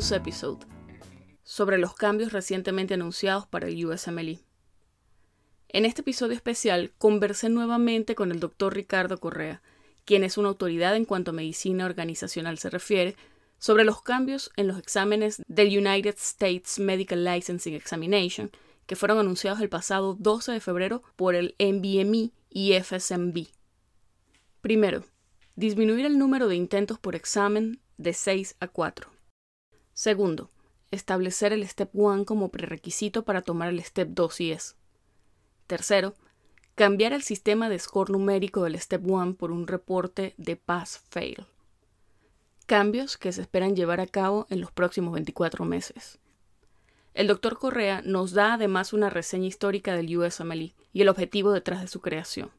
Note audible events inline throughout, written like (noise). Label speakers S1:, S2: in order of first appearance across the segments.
S1: Bonus Episode sobre los cambios recientemente anunciados para el USMLE. En este episodio especial conversé nuevamente con el doctor Ricardo Correa, quien es una autoridad en cuanto a medicina organizacional se refiere, sobre los cambios en los exámenes del United States Medical Licensing Examination, que fueron anunciados el pasado 12 de febrero por el NBME y FSMB. Primero, disminuir el número de intentos por examen de 6 a 4. Segundo, establecer el Step 1 como prerequisito para tomar el Step 2 y es. Tercero, cambiar el sistema de score numérico del Step 1 por un reporte de Pass-Fail. Cambios que se esperan llevar a cabo en los próximos 24 meses. El doctor Correa nos da además una reseña histórica del USMLE y el objetivo detrás de su creación,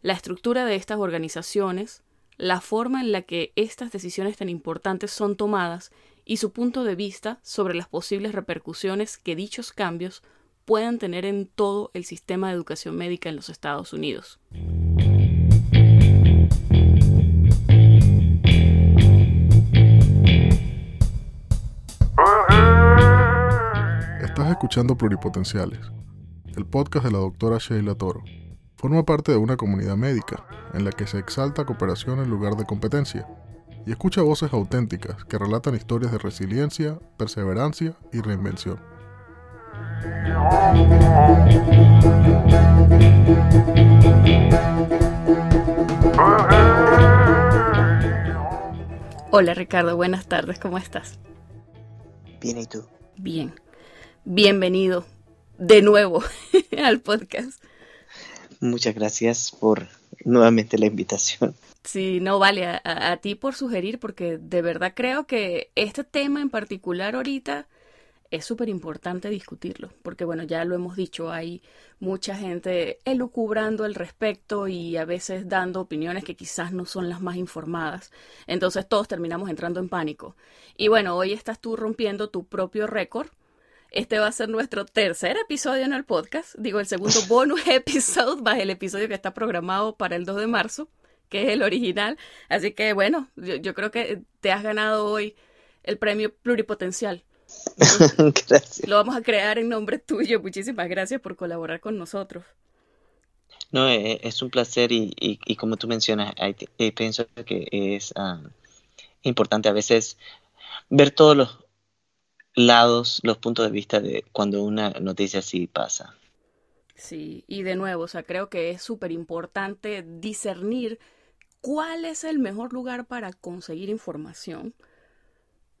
S1: la estructura de estas organizaciones, la forma en la que estas decisiones tan importantes son tomadas y su punto de vista sobre las posibles repercusiones que dichos cambios puedan tener en todo el sistema de educación médica en los Estados Unidos.
S2: Estás escuchando Pluripotenciales, el podcast de la doctora Sheila Toro. Forma parte de una comunidad médica en la que se exalta cooperación en lugar de competencia y escucha voces auténticas que relatan historias de resiliencia, perseverancia y reinvención.
S1: Hola Ricardo, buenas tardes, ¿cómo estás?
S3: Bien, ¿y tú?
S1: Bien. Bienvenido de nuevo (laughs) al podcast.
S3: Muchas gracias por nuevamente la invitación.
S1: Sí, no vale a, a, ti por sugerir, porque de verdad creo que este tema en particular ahorita es súper importante discutirlo, porque bueno, ya lo hemos dicho, hay mucha gente elucubrando al respecto y a veces dando opiniones que quizás no son las más informadas. Entonces todos terminamos entrando en pánico. Y bueno, hoy estás tú rompiendo tu propio récord. Este va a ser nuestro tercer episodio en el podcast, digo el segundo (laughs) bonus episode, va el episodio que está programado para el 2 de marzo, que es el original. Así que bueno, yo, yo creo que te has ganado hoy el premio pluripotencial (laughs)
S3: gracias.
S1: Lo vamos a crear en nombre tuyo. Muchísimas gracias por colaborar con nosotros.
S3: No, eh, es un placer y, y, y como tú mencionas, eh, pienso que es um, importante a veces ver todos los lados, los puntos de vista de cuando una noticia así pasa.
S1: Sí, y de nuevo, o sea, creo que es súper importante discernir cuál es el mejor lugar para conseguir información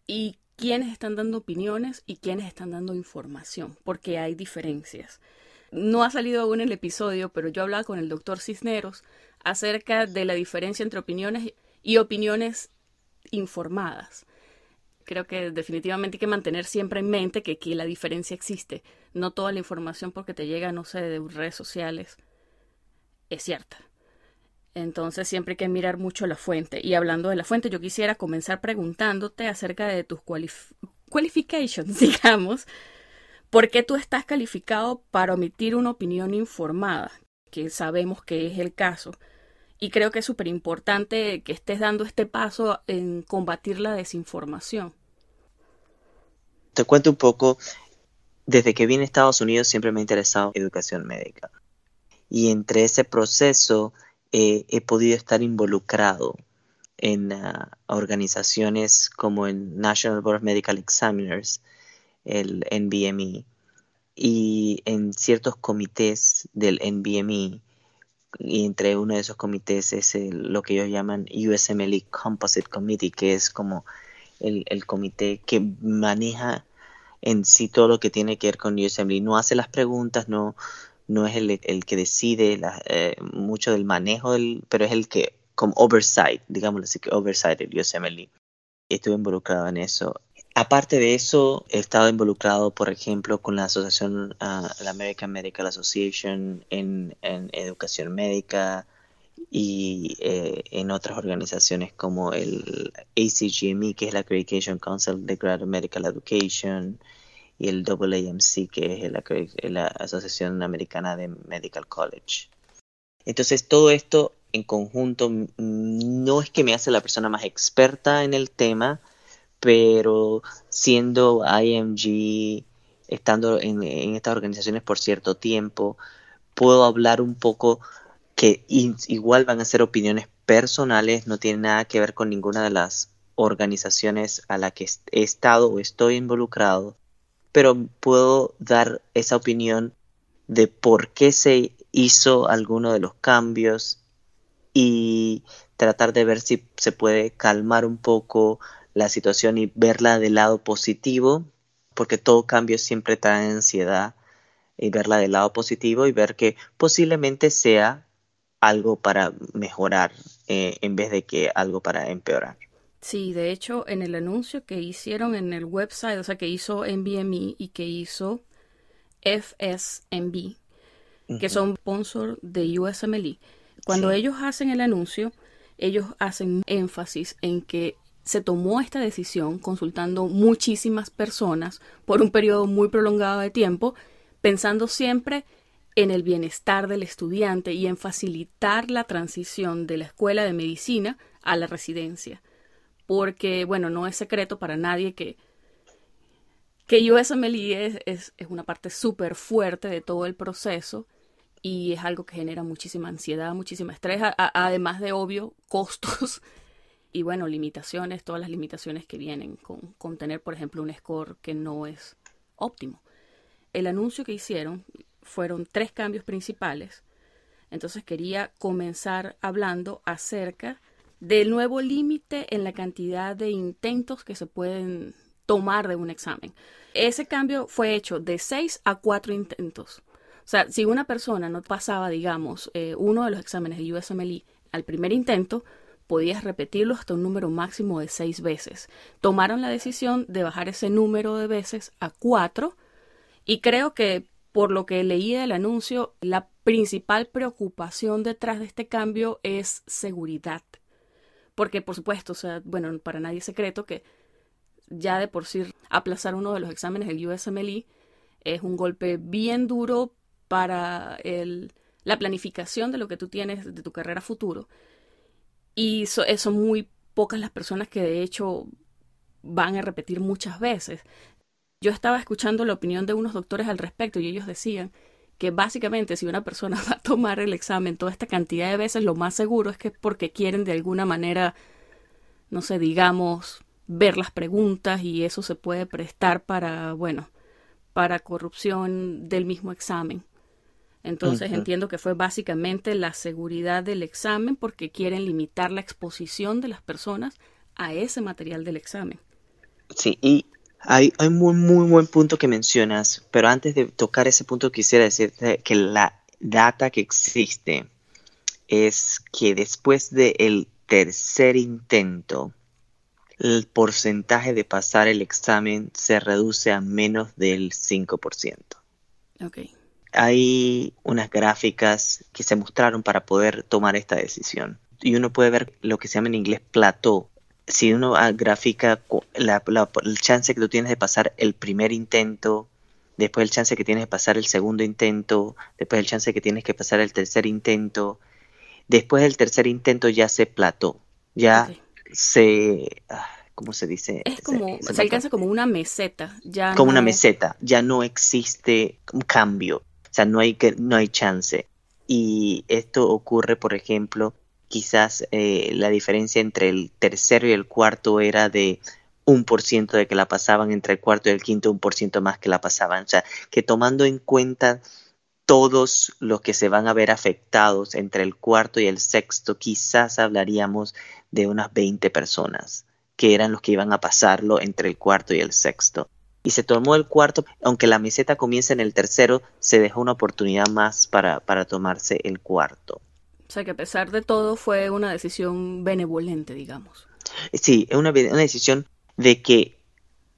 S1: y quiénes están dando opiniones y quiénes están dando información, porque hay diferencias. No ha salido aún el episodio, pero yo hablaba con el doctor Cisneros acerca de la diferencia entre opiniones y opiniones informadas. Creo que definitivamente hay que mantener siempre en mente que aquí la diferencia existe. No toda la información porque te llega, no sé, de redes sociales es cierta. Entonces siempre hay que mirar mucho la fuente. Y hablando de la fuente, yo quisiera comenzar preguntándote acerca de tus qualif qualifications, (laughs) digamos. ¿Por qué tú estás calificado para omitir una opinión informada? Que sabemos que es el caso. Y creo que es súper importante que estés dando este paso en combatir la desinformación.
S3: Te cuento un poco. Desde que vine a Estados Unidos siempre me ha interesado educación médica. Y entre ese proceso eh, he podido estar involucrado en uh, organizaciones como el National Board of Medical Examiners, el NBME, y en ciertos comités del NBME, y entre uno de esos comités es el, lo que ellos llaman USMLE Composite Committee, que es como el, el, comité que maneja en sí todo lo que tiene que ver con USMLE. No hace las preguntas, no, no es el, el que decide eh, mucho del manejo, del, pero es el que, como oversight, digámoslo así, que oversight el USMLE. Estuve involucrado en eso. Aparte de eso, he estado involucrado, por ejemplo, con la asociación, uh, la American Medical Association, en, en educación médica y eh, en otras organizaciones como el ACGME, que es la Accreditation Council de Graduate Medical Education, y el AAMC, que es la, Asociación Americana de Medical College. Entonces, todo esto en conjunto no es que me hace la persona más experta en el tema, pero siendo IMG, estando en, estas organizaciones por cierto tiempo, puedo hablar un poco que igual van a ser opiniones personales, no tiene nada que ver con ninguna de las organizaciones a las que he estado o estoy involucrado, pero puedo dar esa opinión de por qué se hizo alguno de los cambios y tratar de ver si se puede calmar un poco la situación y verla del lado positivo, porque todo cambio siempre trae ansiedad, y verla del lado positivo y ver que posiblemente sea algo para mejorar eh, en vez de que algo para empeorar.
S1: Sí, de hecho, en el anuncio que hicieron en el website, o sea, que hizo NBME y que hizo FSMB, que son sponsor de USMLE, cuando ellos hacen el anuncio, ellos hacen énfasis en que se tomó esta decisión consultando muchísimas personas por un periodo muy prolongado de tiempo, pensando siempre en el bienestar del estudiante y en facilitar la transición de la escuela de medicina a la residencia. Porque, bueno, no es secreto para nadie que, que USMLE es, es, es una parte súper fuerte de todo el proceso y es algo que genera muchísima ansiedad, muchísima estrés, además de obvio costos (laughs) y bueno, limitaciones, todas las limitaciones que vienen con, con tener, por ejemplo, un score que no es óptimo. El anuncio que hicieron fueron tres cambios principales. Entonces quería comenzar hablando acerca del nuevo límite en la cantidad de intentos que se pueden tomar de un examen. Ese cambio fue hecho de seis a cuatro intentos. O sea, si una persona no pasaba, digamos, eh, uno de los exámenes de USMLE al primer intento, podías repetirlo hasta un número máximo de seis veces. Tomaron la decisión de bajar ese número de veces a cuatro y creo que por lo que leí del anuncio, la principal preocupación detrás de este cambio es seguridad. Porque, por supuesto, o sea, bueno, para nadie es secreto que ya de por sí aplazar uno de los exámenes del USMLE es un golpe bien duro para el, la planificación de lo que tú tienes de tu carrera futuro. Y son muy pocas las personas que de hecho van a repetir muchas veces. Yo estaba escuchando la opinión de unos doctores al respecto y ellos decían que básicamente si una persona (laughs) va a tomar el examen toda esta cantidad de veces, lo más seguro es que es porque quieren de alguna manera, no sé, digamos, ver las preguntas y eso se puede prestar para, bueno, para corrupción del mismo examen. Entonces entiendo que fue básicamente la seguridad del examen porque quieren limitar la exposición de las personas a ese material del examen.
S3: Sí, y hay, un muy, muy buen punto que mencionas, pero antes de tocar ese punto quisiera decirte que la data que existe es que después del tercer intento, el porcentaje de pasar el examen se reduce a menos del 5%.
S1: Okay
S3: hay unas gráficas que se mostraron para poder tomar esta decisión. Y uno puede ver lo que se llama en inglés plateau. Si uno grafica la, el chance que tú tienes de pasar el primer intento, después el chance que tienes de pasar el segundo intento, después el chance que tienes que pasar el tercer intento, después del tercer intento ya se plató, ya se... Ah, ¿Cómo se dice?
S1: Es como, se, alcanza como una meseta. Ya
S3: como una meseta, ya no existe un cambio. O sea, no hay, que, no hay chance. Y esto ocurre, por ejemplo, quizás eh, la diferencia entre el tercero y el cuarto era de un por ciento de que la pasaban, entre el cuarto y el quinto un por ciento más que la pasaban. O sea, que tomando en cuenta todos los que se van a ver afectados entre el cuarto y el sexto, quizás hablaríamos de unas 20 personas que eran los que iban a pasarlo entre el cuarto y el sexto y se tomó el cuarto, aunque la meseta comienza en el tercero, se dejó una oportunidad más para, para tomarse el cuarto.
S1: O sea que a pesar de todo fue una decisión benevolente, digamos.
S3: Sí, es una, una decisión de que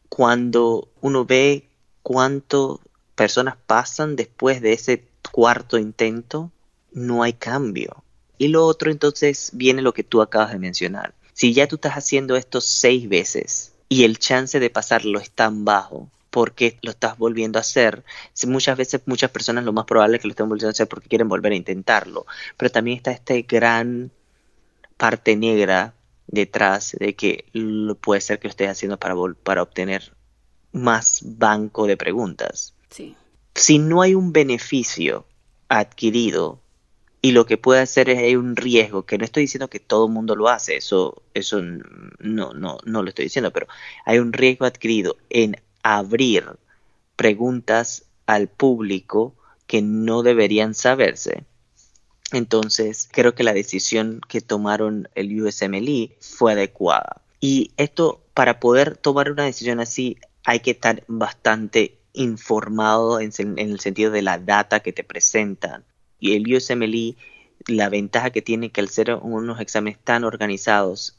S3: cuando uno ve cuánto personas pasan después de ese cuarto intento, no hay cambio. Y lo otro entonces viene lo que tú acabas de mencionar. Si ya tú estás haciendo esto seis veces, y el chance de pasarlo es tan bajo porque lo estás volviendo a hacer. Muchas veces muchas personas lo más probable es que lo estén volviendo a hacer porque quieren volver a intentarlo, pero también está esta gran parte negra detrás de que puede ser que lo estés haciendo para, para obtener más banco de preguntas.
S1: Sí.
S3: Si no hay un beneficio adquirido y lo que puede hacer es hay un riesgo, que no estoy diciendo que todo el mundo lo hace, eso, eso no, no, no lo estoy diciendo, pero hay un riesgo adquirido en abrir preguntas al público que no deberían saberse. Entonces, creo que la decisión que tomaron el USMLE fue adecuada. Y esto, para poder tomar una decisión así, hay que estar bastante informado en, el sentido de la data que te presentan. Y el USMLE, la ventaja que tiene que al ser unos exámenes tan organizados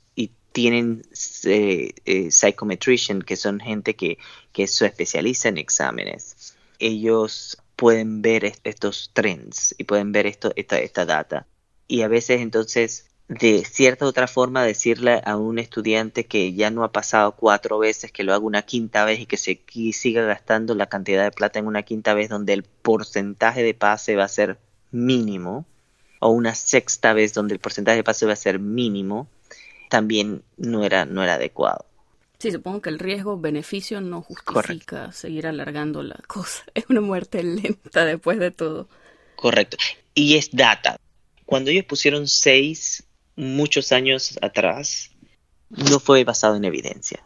S3: tienen eh, eh, psychometrician, que son gente que, que se especializa en exámenes, ellos pueden ver estos trends y pueden ver esto, esta, esta data. Y a veces entonces de cierta otra forma decirle a un estudiante que ya no ha pasado cuatro veces, que lo haga una quinta vez y que se siga gastando la cantidad de plata en una quinta vez donde el porcentaje de pase va a ser mínimo, o una sexta vez donde el porcentaje de pase va a ser mínimo, también no era, no era adecuado.
S1: Sí, supongo que el riesgo-beneficio no justifica seguir alargando la cosa. (laughs) Es una muerte lenta después de todo.
S3: Correcto. Y es data. Cuando ellos pusieron seis muchos años atrás, no fue basado en evidencia.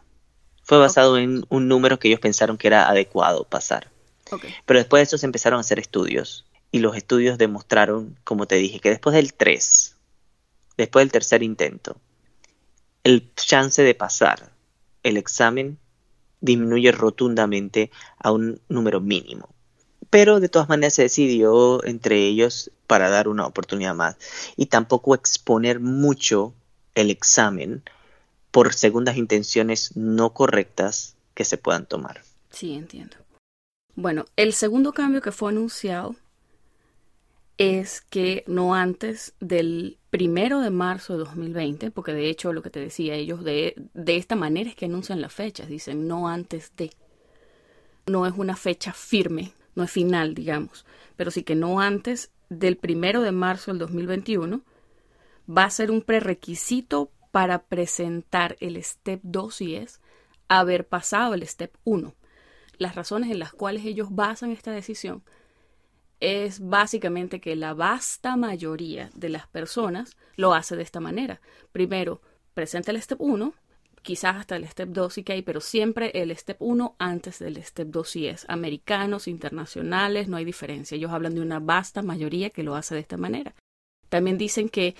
S3: Fue basado en un número que ellos pensaron que era adecuado pasar. Pero después de eso se empezaron a hacer estudios. Y los estudios demostraron, como te dije, que después del 3, después del tercer intento, el chance de pasar el examen disminuye rotundamente a un número mínimo. Pero de todas maneras se decidió entre ellos para dar una oportunidad más y tampoco exponer mucho el examen por segundas intenciones no correctas que se puedan tomar.
S1: Sí, entiendo. Bueno, el segundo cambio que fue anunciado es que no antes del primero de marzo de 2020, porque de hecho lo que te decía ellos de, de esta manera es que anuncian las fechas, dicen no antes de. No es una fecha firme, no es final, digamos, pero sí que no antes del primero de marzo del 2021 va a ser un prerequisito para presentar el Step 2 y es haber pasado el Step 1. Las razones en las cuales ellos basan esta decisión es básicamente que la vasta mayoría de las personas lo hace de esta manera. Primero, presenta el Step 1, quizás hasta el Step 2 sí que hay, pero siempre el Step 1 antes del Step 2 sí es. Americanos, internacionales, no hay diferencia. Ellos hablan de una vasta mayoría que lo hace de esta manera. También dicen que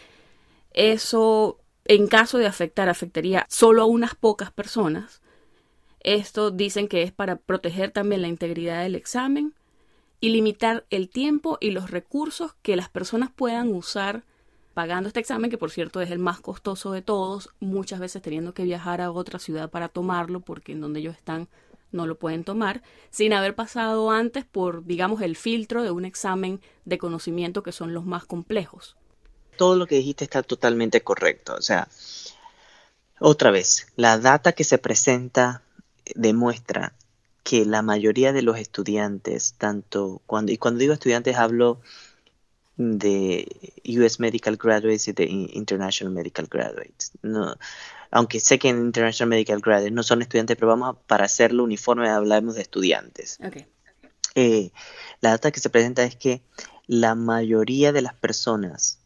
S1: eso, en caso de afectar, afectaría solo a unas pocas personas. Esto dicen que es para proteger también la integridad del examen y limitar el tiempo y los recursos que las personas puedan usar pagando este examen, que por cierto es el más costoso de todos, muchas veces teniendo que viajar a otra ciudad para tomarlo, porque en donde ellos están no lo pueden tomar, sin haber pasado antes por, digamos, el filtro de un examen de conocimiento que son los más complejos.
S3: Todo lo que dijiste está totalmente correcto. O sea, otra vez, la data que se presenta demuestra que la mayoría de los estudiantes, tanto cuando, y cuando digo estudiantes hablo de US Medical Graduates y de International Medical Graduates. No, aunque sé que en International Medical Graduates no son estudiantes, pero vamos a, para hacerlo uniforme hablamos de estudiantes. Eh, la data que se presenta es que la mayoría de las personas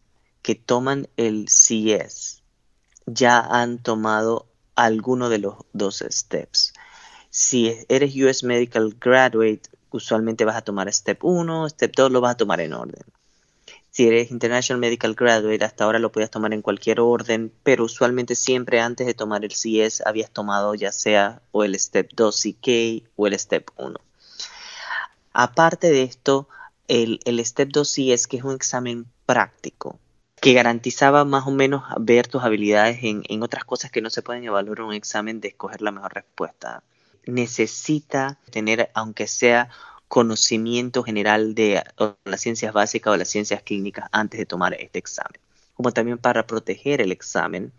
S3: que toman el CS ya han tomado alguno de los dos steps. Si eres US Medical Graduate, usualmente vas a tomar Step 1, Step 2 lo vas a tomar en orden. Si eres International Medical Graduate, hasta ahora lo podías tomar en cualquier orden, pero usualmente siempre antes de tomar el CS habías tomado ya sea o el Step 2 CK o el Step 1. Aparte de esto, el, Step 2 CS, que es un examen práctico, que garantizaba más o menos ver tus habilidades en, en otras cosas que no se pueden evaluar en un examen de escoger la mejor respuesta. Necesita tener, aunque sea conocimiento general de las ciencias básicas o las ciencias clínicas antes de tomar este examen, como también para proteger el examen,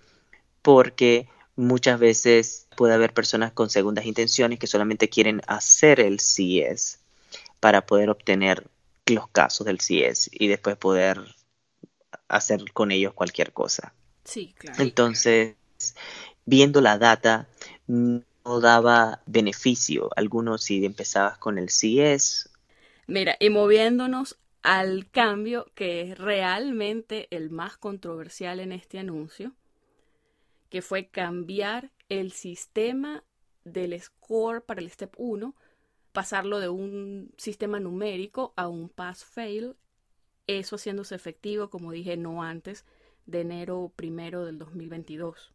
S3: porque muchas veces puede haber personas con segundas intenciones que solamente quieren hacer el CIES para poder obtener los casos del CIES y después poder hacer con ellos cualquier cosa.
S1: Sí, claro.
S3: Entonces, viendo la data, no daba beneficio. Algunos si empezabas con el CS.
S1: Mira, y moviéndonos al cambio que es realmente el más controversial en este anuncio, que fue cambiar el sistema del score para el step 1, pasarlo de un sistema numérico a un pass-fail, eso haciéndose efectivo, como dije, no antes de enero primero del 2022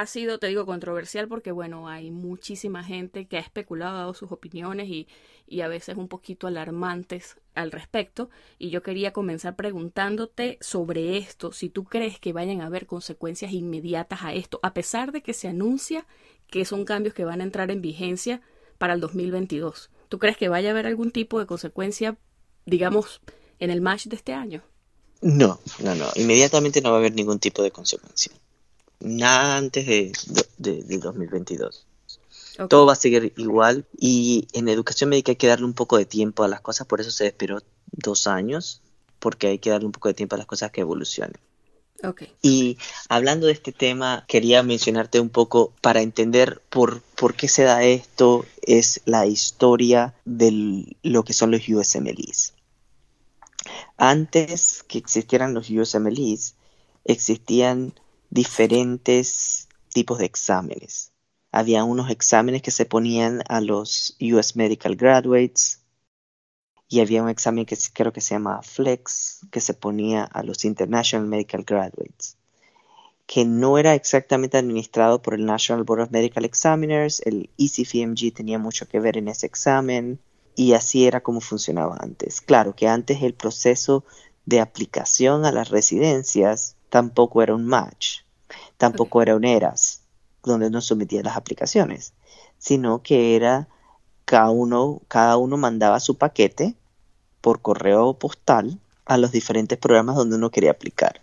S1: ha sido, te digo, controversial porque, bueno, hay muchísima gente que ha especulado, dado sus opiniones y, y, a veces un poquito alarmantes al respecto. Y yo quería comenzar preguntándote sobre esto, si tú crees que vayan a haber consecuencias inmediatas a esto, a pesar de que se anuncia que son cambios que van a entrar en vigencia para el 2022. ¿Tú crees que vaya a haber algún tipo de consecuencia, digamos, en el match de este año?
S3: No, no, no. Inmediatamente no va a haber ningún tipo de consecuencia nada antes de, de, 2022. Todo va a seguir igual y en educación médica hay que darle un poco de tiempo a las cosas, por eso se esperó dos años, porque hay que darle un poco de tiempo a las cosas que evolucionen.
S1: Okay.
S3: Y hablando de este tema, quería mencionarte un poco para entender por, por qué se da esto, es la historia de lo que son los USMLEs. Antes que existieran los USMLEs, existían diferentes tipos de exámenes. Había unos exámenes que se ponían a los US Medical Graduates y había un examen que creo que se llama Flex que se ponía a los International Medical Graduates que no era exactamente administrado por el National Board of Medical Examiners, el ECFMG tenía mucho que ver en ese examen y así era como funcionaba antes. Claro que antes el proceso de aplicación a las residencias tampoco era un match, tampoco era un ERAS, donde uno sometía las aplicaciones, sino que era cada uno, cada uno mandaba su paquete por correo postal a los diferentes programas donde uno quería aplicar.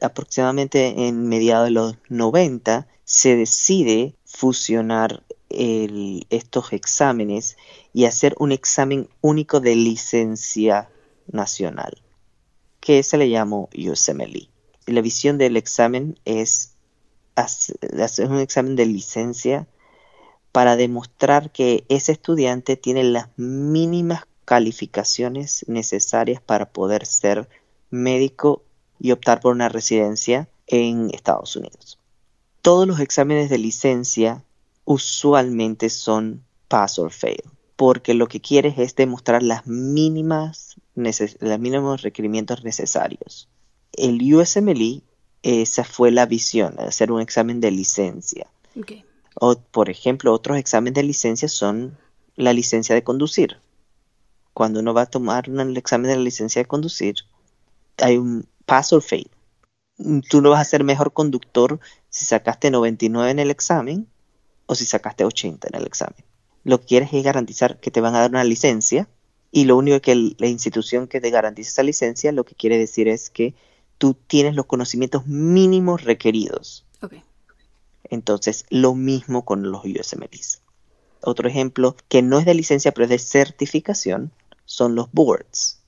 S3: Aproximadamente en mediados de los 90 se decide fusionar estos exámenes y hacer un examen único de licencia nacional, que se le llamó USMLE la visión del examen es hacer un examen de licencia para demostrar que ese estudiante tiene las mínimas calificaciones necesarias para poder ser médico y optar por una residencia en Estados Unidos. Todos los exámenes de licencia usualmente son pass or fail, porque lo que quieres es demostrar las mínimas, los mínimos requerimientos necesarios el USMLE, esa fue la visión, hacer un examen de licencia. O, por ejemplo, otros exámenes de licencia son la licencia de conducir. Cuando uno va a tomar un examen de la licencia de conducir, hay un pass or fail. Tú no vas a ser mejor conductor si sacaste 99 en el examen o si sacaste 80 en el examen. Lo que quieres es garantizar que te van a dar una licencia y lo único que la institución que te garantiza esa licencia lo que quiere decir es que tú tienes los conocimientos mínimos requeridos. Entonces, lo mismo con los USMLEs. Otro ejemplo que no es de licencia, pero es de certificación, son los boards.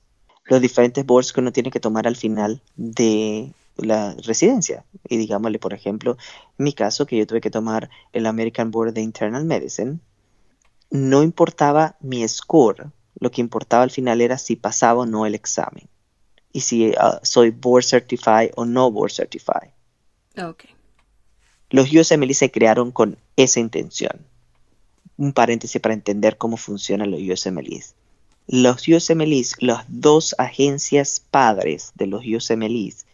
S3: Los diferentes boards que uno tiene que tomar al final de la residencia. Y digámosle, por ejemplo, mi caso, que yo tuve que tomar el American Board de Internal Medicine, no importaba mi score, lo que importaba al final era si pasaba o no el examen y si ah, soy board certified o no board certified.
S1: Okay.
S3: Los USMLE se crearon con esa intención. Un paréntesis para entender cómo funcionan los USMLEs. Los USMLEs, las dos agencias padres de los USMLEs,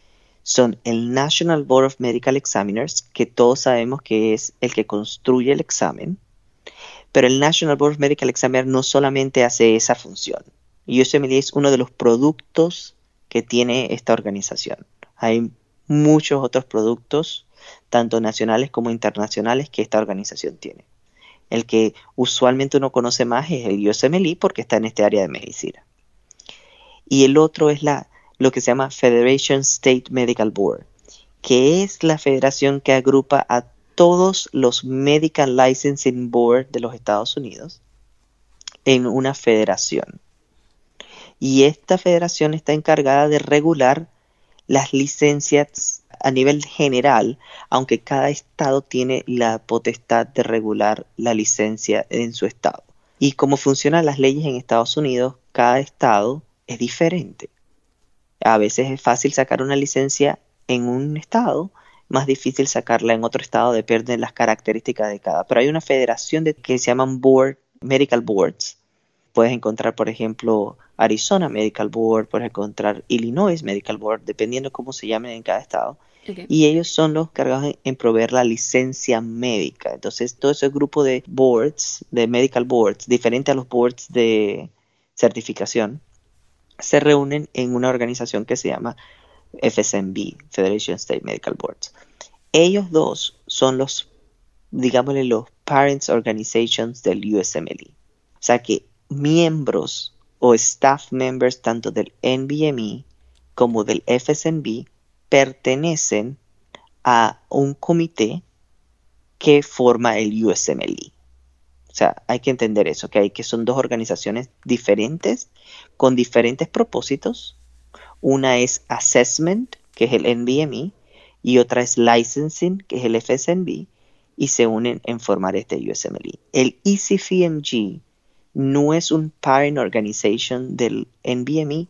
S3: son el National Board of Medical Examiners, que todos sabemos que es el que construye el examen, pero el National Board of Medical Examiners no solamente hace esa función. USMLE es uno de los productos que tiene esta organización. Hay muchos otros productos, tanto nacionales como internacionales, que esta organización tiene. El que usualmente uno conoce más es el USMLE porque está en este área de medicina. Y el otro es la, lo que se llama Federation State Medical Board, que es la federación que agrupa a todos los Medical Licensing Board de los Estados Unidos en una federación y esta federación está encargada de regular las licencias a nivel general, aunque cada estado tiene la potestad de regular la licencia en su estado. Y cómo funcionan las leyes en Estados Unidos, cada estado es diferente. A veces es fácil sacar una licencia en un estado, más difícil sacarla en otro estado, depende de las características de cada. Pero hay una federación de, que se llaman board, medical boards. Puedes encontrar, por ejemplo, Arizona Medical Board, puedes encontrar Illinois Medical Board, dependiendo cómo se llamen en cada estado. Y ellos son los cargados en, proveer la licencia médica. Entonces, todo ese grupo de boards, de medical boards, diferente a los boards de certificación, se reúnen en una organización que se llama FSMB, Federation State Medical Boards. Ellos dos son los, digámosle, los Parents Organizations del USMLE. O sea que miembros o staff members tanto del NBME como del FSMB pertenecen a un comité que forma el USMLE. O sea, hay que entender eso, que hay que son dos organizaciones diferentes con diferentes propósitos. Una es assessment, que es el NBME, y otra es licensing, que es el FSNB, y se unen en formar este USMLE. El ECFMG no es un parent organization del NBME,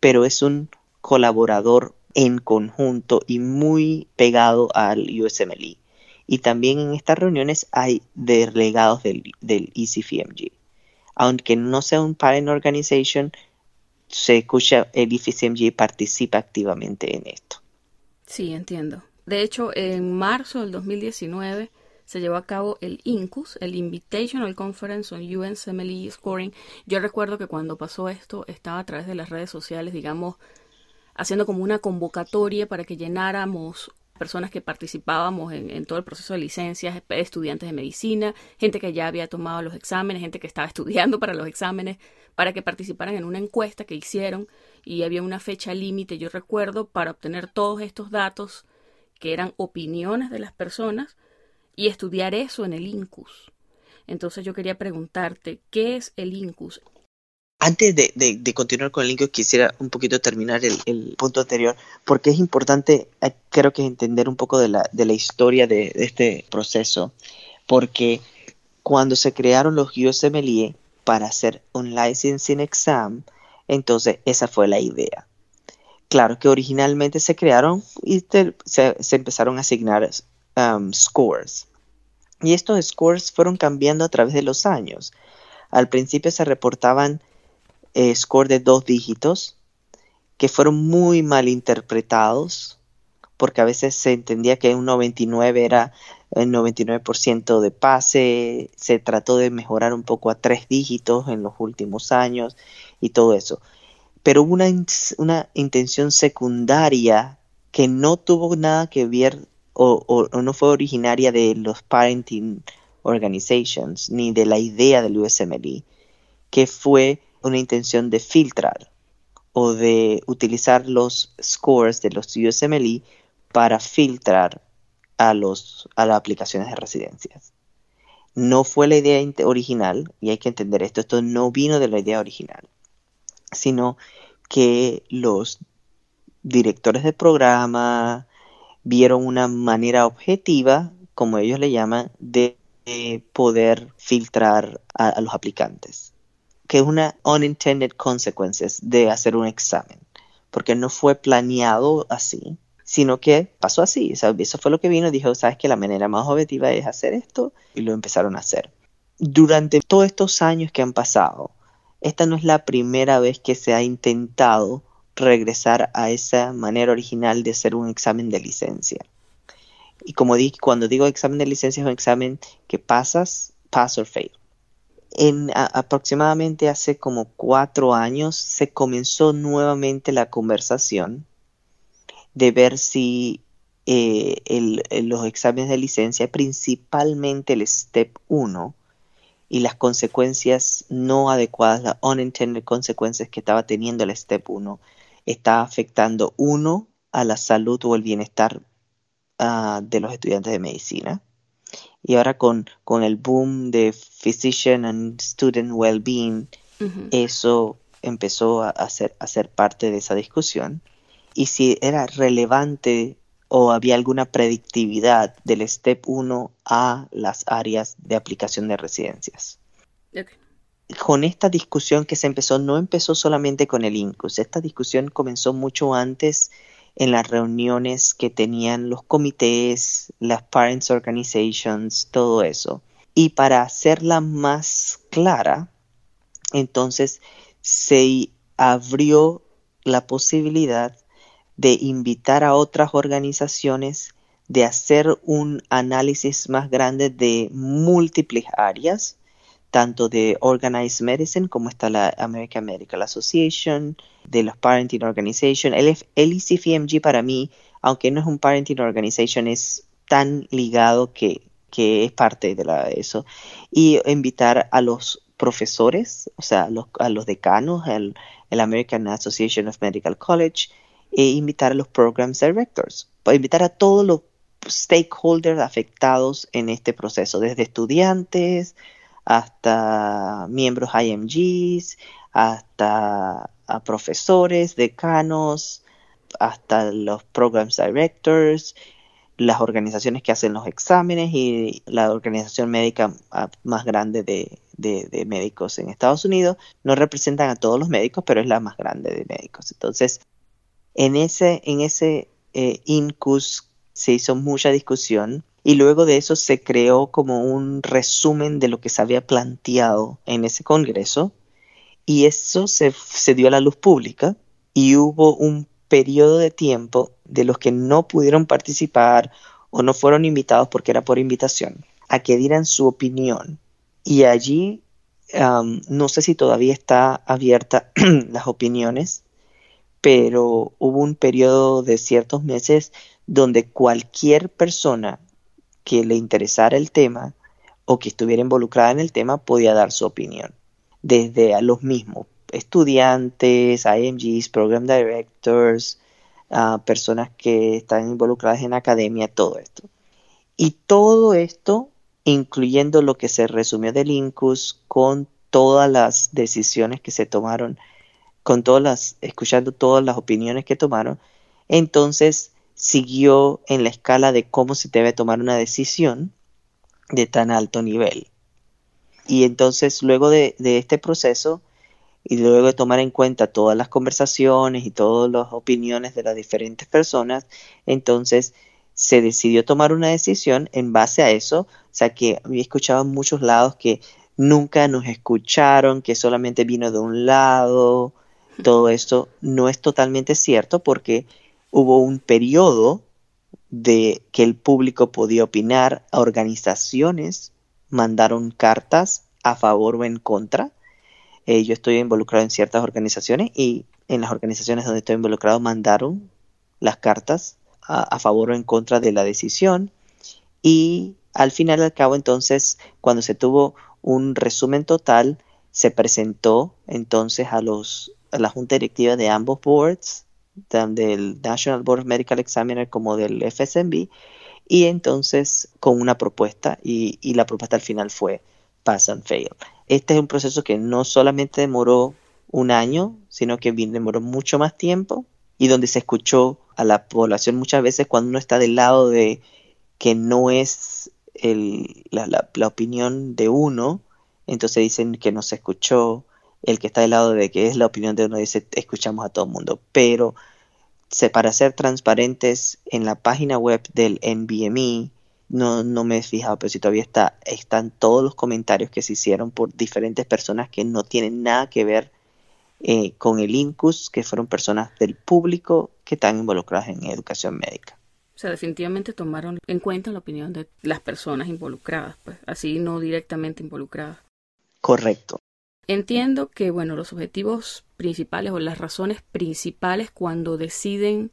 S3: pero es un colaborador en conjunto y muy pegado al USMLE. Y también en estas reuniones hay delegados del, del ECFMG. Aunque no sea un parent organization, se escucha el ECFMG participa activamente en esto.
S1: Sí, entiendo. De hecho, en marzo del 2019 se llevó a cabo el INCUS, el Invitational Conference on UNCMLE Scoring. Yo recuerdo que cuando pasó esto estaba a través de las redes sociales, digamos, haciendo como una convocatoria para que llenáramos personas que participábamos en, todo el proceso de licencias, estudiantes de medicina, gente que ya había tomado los exámenes, gente que estaba (laughs) estudiando para los exámenes, para que participaran en una encuesta que hicieron y había una fecha límite, yo recuerdo, para obtener todos estos datos que eran opiniones de las personas y estudiar eso en el INCUS. Entonces yo quería preguntarte, ¿qué es el INCUS?
S3: Antes de, continuar con el link, quisiera un poquito terminar el, punto anterior, porque es importante, eh, creo que entender un poco de la, de la historia de, este proceso, porque cuando se crearon los USMLE para hacer un licensing exam, entonces esa fue la idea. Claro que originalmente se crearon y se, empezaron a asignar um, scores. Y estos scores fueron cambiando a través de los años. Al principio se reportaban eh, score de dos dígitos que fueron muy mal interpretados porque a veces se entendía que un 99 era el 99% de pase, se trató de mejorar un poco a tres dígitos en los últimos años y todo eso. Pero hubo una, una intención secundaria que no tuvo nada que ver o, no fue originaria de los parenting organizations ni de la idea del USMLE, que fue una intención de filtrar o de utilizar los scores de los USMLE para filtrar a, los, a las aplicaciones de residencias. No fue la idea original, y hay que entender esto, esto no vino de la idea original, sino que los directores de programa vieron una manera objetiva, como ellos le llaman, de, poder filtrar a los aplicantes que es una unintended consequences de hacer un examen, porque no fue planeado así, sino que pasó así. eso fue lo que vino dijo, sabes que la manera más objetiva es hacer esto y lo empezaron a hacer. Durante todos estos años que han pasado, esta no es la primera vez que se ha intentado regresar a esa manera original de hacer un examen de licencia. Y como dije, cuando digo examen de licencia es un examen que pasas, pass or fail en aproximadamente hace como cuatro años se comenzó nuevamente la conversación de ver si eh, los exámenes de licencia, principalmente el STEP 1 y las consecuencias no adecuadas, las unintended consecuencias que estaba teniendo el STEP 1, estaba afectando uno a la salud o el bienestar ah, de los estudiantes de medicina y ahora con, con el boom de physician and student well-being, eso empezó a, ser, a ser parte de esa discusión. y si era relevante o había alguna predictividad del Step 1 a las áreas de aplicación de residencias. Con esta discusión que se empezó, no empezó solamente con el INCUS, esta discusión comenzó mucho antes en las reuniones que tenían los comités, las parents organizations, todo eso. Y para hacerla más clara, entonces se abrió la posibilidad de invitar a otras organizaciones de hacer un análisis más grande de múltiples áreas, tanto de Organized Medicine como está la American Medical Association, de los Parenting Organization. El, el ECFMG para mí, aunque no es un Parenting Organization, es tan ligado que, que es parte de la, eso. Y invitar a los profesores, o sea, los, a los decanos, el, el American Association of Medical College, e invitar a los Programs Directors, invitar a todos los stakeholders afectados en este proceso, desde estudiantes hasta miembros IMGs, hasta profesores, decanos, hasta los Programs Directors, las organizaciones que hacen los exámenes y la organización médica ah, más grande de, de, médicos en Estados Unidos. No representan a todos los médicos, pero es la más grande de médicos. Entonces, en ese, en ese eh, INCUS se hizo mucha discusión y luego de eso se creó como un resumen de lo que se había planteado en ese congreso y eso se, se dio a la luz pública y hubo un periodo de tiempo de los que no pudieron participar o no fueron invitados porque era por invitación a que dieran su opinión. Y allí no sé si todavía está abierta (clears throat) las opiniones pero hubo un periodo de ciertos meses donde cualquier persona que le interesara el tema o que estuviera involucrada en el tema podía dar su opinión. Desde a los mismos estudiantes, IMGs, program directors, personas que están involucradas en academia, todo esto. Y todo esto, incluyendo lo que se resumió del INCUS con todas las decisiones que se tomaron con todas las, escuchando todas las opiniones que tomaron, entonces siguió en la escala de cómo se debe tomar una decisión de tan alto nivel. Y entonces luego de, este proceso y luego de tomar en cuenta todas las conversaciones y todas las opiniones de las diferentes personas, entonces se decidió tomar una decisión en base a eso. O sea que había escuchado en muchos lados que nunca nos escucharon, que solamente vino de un lado, todo esto no es totalmente cierto porque hubo un periodo de que el público podía opinar, organizaciones mandaron cartas a favor o en contra. Eh, yo estoy involucrado en ciertas organizaciones y en las organizaciones donde estoy involucrado mandaron las cartas a, a favor o en contra de la decisión y al final al cabo entonces cuando se tuvo un resumen total se presentó entonces a los la junta directiva de ambos boards, del National Board of Medical Examiner como del FSMB, y entonces con una propuesta, y, la propuesta al final fue Pass and Fail. Este es un proceso que no solamente demoró un año, sino que demoró mucho más tiempo, y donde se escuchó a la población muchas veces cuando uno está del lado de que no es la, la opinión de uno, entonces dicen que no se escuchó, el que está del lado de que es la opinión de uno dice escuchamos a todo el mundo, pero para ser transparentes en la página web del NBME no, no me he fijado, pero si todavía está, están todos los comentarios que se hicieron por diferentes personas que no tienen nada que ver eh, con el INCUS, que fueron personas del público que están involucradas en educación médica.
S1: O sea, definitivamente tomaron en cuenta la opinión de las personas involucradas, pues así no directamente involucradas.
S3: Correcto.
S1: Entiendo que, bueno, los objetivos principales o las razones principales cuando deciden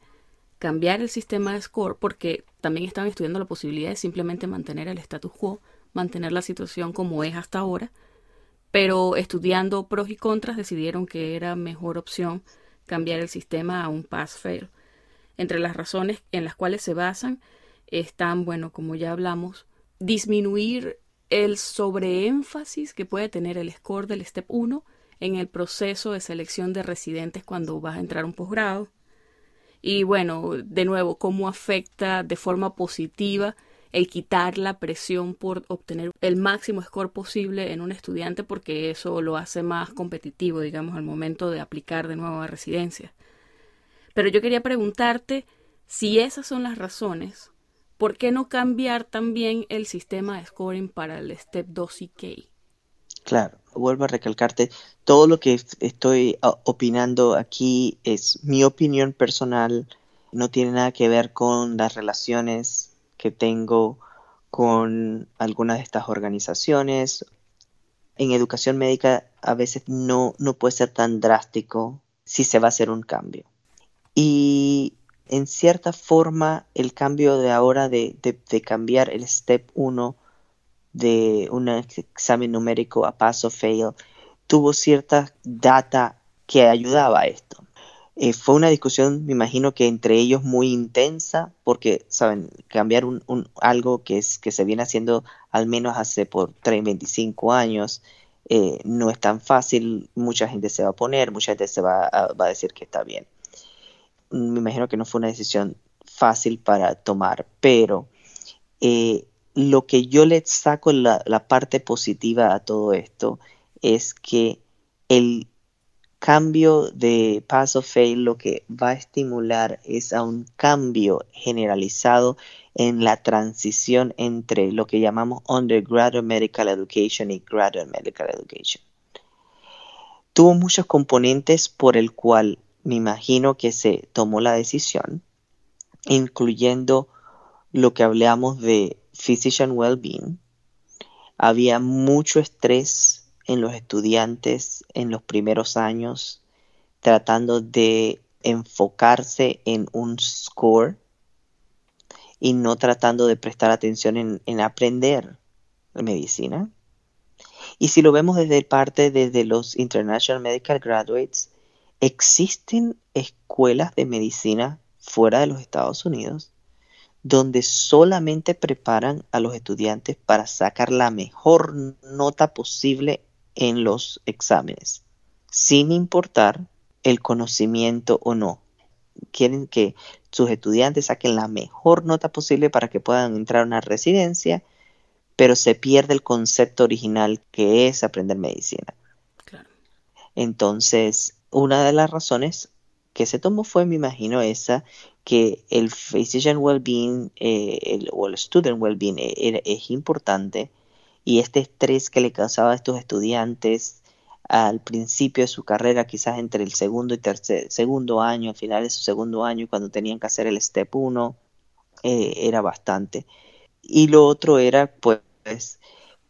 S1: cambiar el sistema de score, porque también están estudiando la posibilidad de simplemente mantener el status quo, mantener la situación como es hasta ahora, pero estudiando pros y contras decidieron que era mejor opción cambiar el sistema a un pass-fail. Entre las razones en las cuales se basan están, bueno, como ya hablamos, disminuir el sobreénfasis que puede tener el score del Step 1 en el proceso de selección de residentes cuando vas a entrar a un posgrado, Y bueno, de nuevo, cómo afecta de forma positiva el quitar la presión por obtener el máximo score posible en un estudiante porque eso lo hace más competitivo, digamos, al momento de aplicar de nuevo a residencia. Pero yo quería preguntarte si esas son las razones, ¿por qué no cambiar también el sistema de scoring para el Step 2 y K?
S3: Claro, vuelvo a recalcarte, todo lo que estoy ah, opinando aquí es mi opinión personal, no tiene nada que ver con las relaciones que tengo con algunas de estas organizaciones. En educación médica a veces no, no puede ser tan drástico si se va a hacer un cambio. Y en cierta forma el cambio de ahora de, cambiar el step 1 de un examen numérico a pass o fail tuvo cierta data que ayudaba a esto. Eh, fue una discusión, me imagino que entre ellos muy intensa, porque, saben, cambiar un, algo que, es, que se viene haciendo al menos hace por 30, 25 años, eh, no es tan fácil, mucha gente se va a poner, mucha gente se va a decir que está bien. Me imagino que no fue una decisión fácil para tomar, pero eh, lo que yo le saco la, parte positiva a todo esto es que el cambio de pass of fail lo que va a estimular es a un cambio generalizado en la transición entre lo que llamamos undergraduate medical education y graduate medical education. Tuvo muchos componentes por el cual me imagino que se tomó la decisión, incluyendo lo que hablamos de physician well-being. Había mucho estrés en los estudiantes en los primeros años, tratando de enfocarse en un score y no tratando de prestar atención en, aprender medicina. Y si lo vemos desde parte desde los International Medical Graduates, existen escuelas de medicina fuera de los Estados Unidos donde solamente preparan a los estudiantes para sacar la mejor nota posible en los exámenes, sin importar el conocimiento o no. Quieren que sus estudiantes saquen la mejor nota posible para que puedan entrar a una residencia, pero se pierde el concepto original que es aprender medicina. Entonces, una de las razones que se tomó fue, me imagino, esa, que el physician well-being eh, o el student well-being eh, es importante y este estrés que le causaba a estos estudiantes al principio de su carrera, quizás entre el segundo y tercer, segundo año, al final de su segundo año, cuando tenían que hacer el step 1, eh, era bastante. Y lo otro era, pues,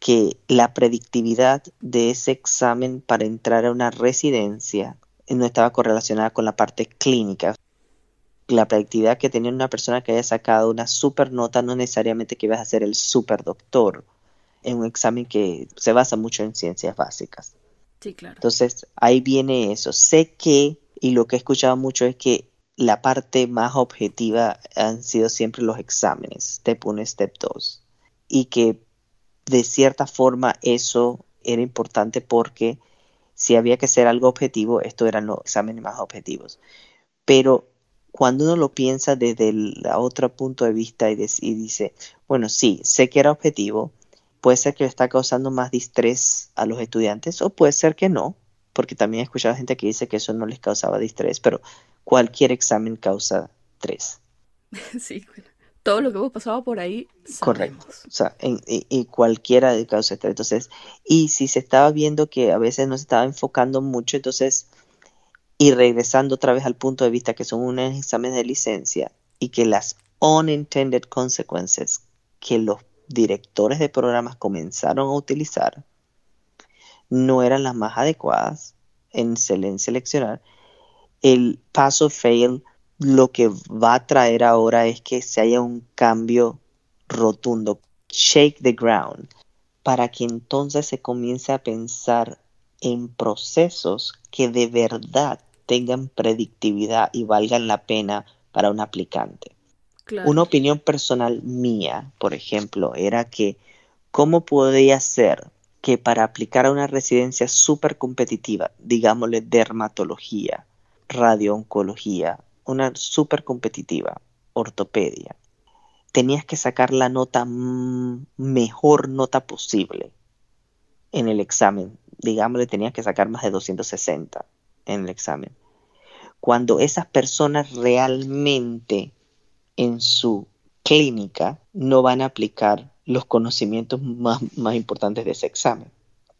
S3: que la predictividad de ese examen para entrar a una residencia no estaba correlacionada con la parte clínica. La predictividad que tenía una persona que haya sacado una super nota no necesariamente que ibas a ser el super doctor en un examen que se basa mucho en ciencias básicas.
S1: Sí, claro.
S3: Entonces, ahí viene eso. Sé que, y lo que he escuchado mucho es que la parte más objetiva han sido siempre los exámenes, step 1, step 2. Y que de cierta forma eso era importante porque si había que ser algo objetivo, estos eran los exámenes más objetivos. Pero cuando uno lo piensa desde el otro punto de vista y, dice, bueno, sí, sé que era objetivo, puede ser que le está causando más distrés a los estudiantes o puede ser que no, porque también he escuchado gente que dice que eso no les causaba distrés, pero cualquier examen causa estrés. (laughs)
S1: Sí, todo lo que hemos pasado por ahí.
S3: Correcto. O sea, y, cualquiera de causa estrés. Entonces, y si se estaba viendo que a veces no se estaba enfocando mucho, entonces, y regresando otra vez al punto de vista que son unos exámenes de licencia y que las unintended consequences que los directores de programas comenzaron a utilizar no eran las más adecuadas en seleccionar, el paso fail lo que va a traer ahora es que se haya un cambio rotundo, shake the ground, para que entonces se comience a pensar en procesos que de verdad tengan predictividad y valgan la pena para un aplicante. Una opinión personal mía, por ejemplo, era que cómo podría ser que para aplicar a una residencia súper competitiva, digámosle dermatología, radiooncología una súper competitiva, ortopedia, tenías que sacar la nota mejor nota posible en el examen. Digamos, tenías que sacar más de 260 en el examen. Cuando esas personas realmente en su clínica no van a aplicar los conocimientos más, más importantes de ese examen,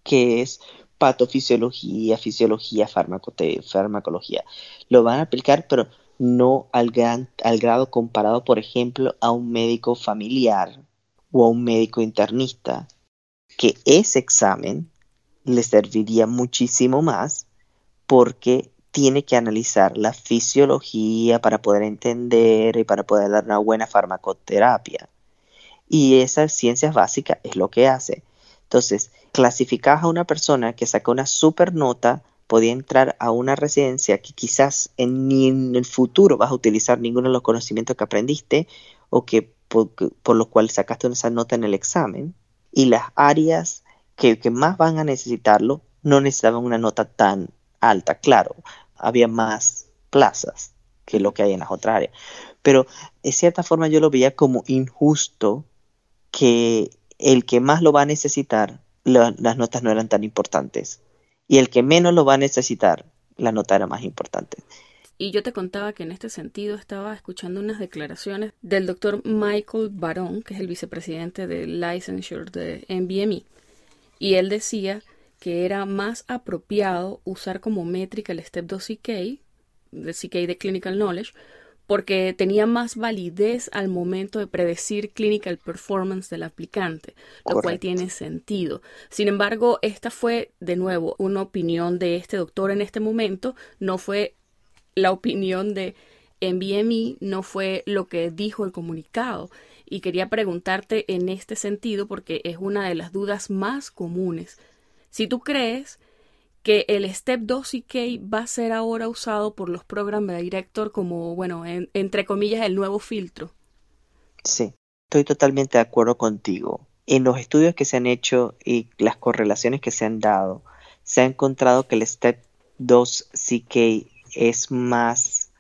S3: que es patofisiología, fisiología, farmacología. Lo van a aplicar, pero no al, grado comparado, por ejemplo, a un médico familiar o a un médico internista, que ese examen le serviría muchísimo más porque tiene que analizar la fisiología para poder entender y para poder dar una buena farmacoterapia. Y esa ciencia básica es lo que hace. Entonces, clasificas a una persona que saca una super nota, podía entrar a una residencia que quizás en, ni en el futuro vas a utilizar ninguno de los conocimientos que aprendiste o que por, los cuales sacaste esa nota en el examen. Y las áreas que, que más van a necesitarlo no necesitaban una nota tan alta. Claro, había más plazas que lo que hay en las otras áreas. Pero de cierta forma yo lo veía como injusto que el que más lo va a necesitar, las notas no eran tan importantes. Y el que menos lo va a necesitar, la nota era más importante.
S1: Y yo te contaba que en este sentido estaba escuchando unas declaraciones del doctor Michael Barón, que es el vicepresidente de Licensure de NBME. Y él decía que era más apropiado usar como métrica el Step 2 CK, el CK de Clinical Knowledge, porque tenía más validez al momento de predecir clinical performance del aplicante, lo cual tiene sentido. Sin embargo, esta fue de nuevo una opinión de este doctor en este momento, no fue la opinión de NBME, no fue lo que dijo el comunicado. Y quería preguntarte en este sentido porque es una de las dudas más comunes. Si tú crees que el Step 2 CK va a ser ahora usado por los Program Director como, bueno, entre comillas, el nuevo filtro.
S3: Sí, estoy totalmente de acuerdo contigo. En los estudios que se han hecho y las correlaciones que se han dado, se ha encontrado que el Step 2 CK es más,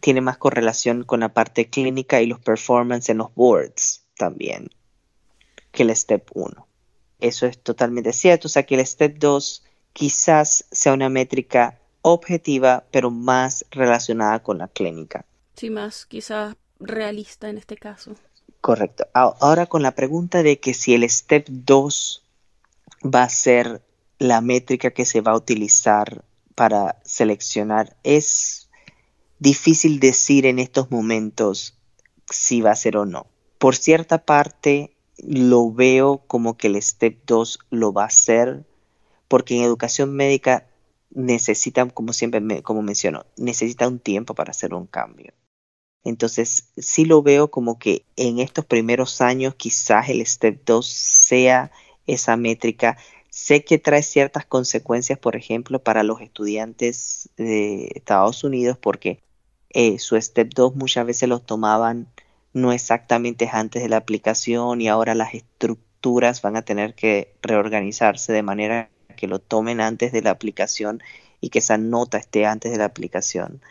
S3: tiene más correlación con la parte clínica y los performance en los boards también que el Step 1. Eso es totalmente cierto. O sea que el Step 2 quizás sea una métrica objetiva, pero más relacionada con la clínica.
S1: Sí, más quizás realista en este caso.
S3: Correcto. Ahora con la pregunta de que si el Step 2 va a ser la métrica que se va a utilizar para seleccionar, es difícil decir en estos momentos si va a ser o no. Por cierta parte, lo veo como que el Step 2 lo va a hacer porque en educación médica necesitan, como siempre, como menciono, necesita un tiempo para hacer un cambio. Entonces, sí lo veo como que en estos primeros años quizás el Step 2 sea esa métrica. Sé que trae ciertas consecuencias, por ejemplo, para los estudiantes de Estados Unidos, porque eh, su Step 2 muchas veces lo tomaban no exactamente antes de la aplicación y ahora las estructuras van a tener que reorganizarse de manera que lo tomen antes de la aplicación y que esa nota esté antes de la aplicación.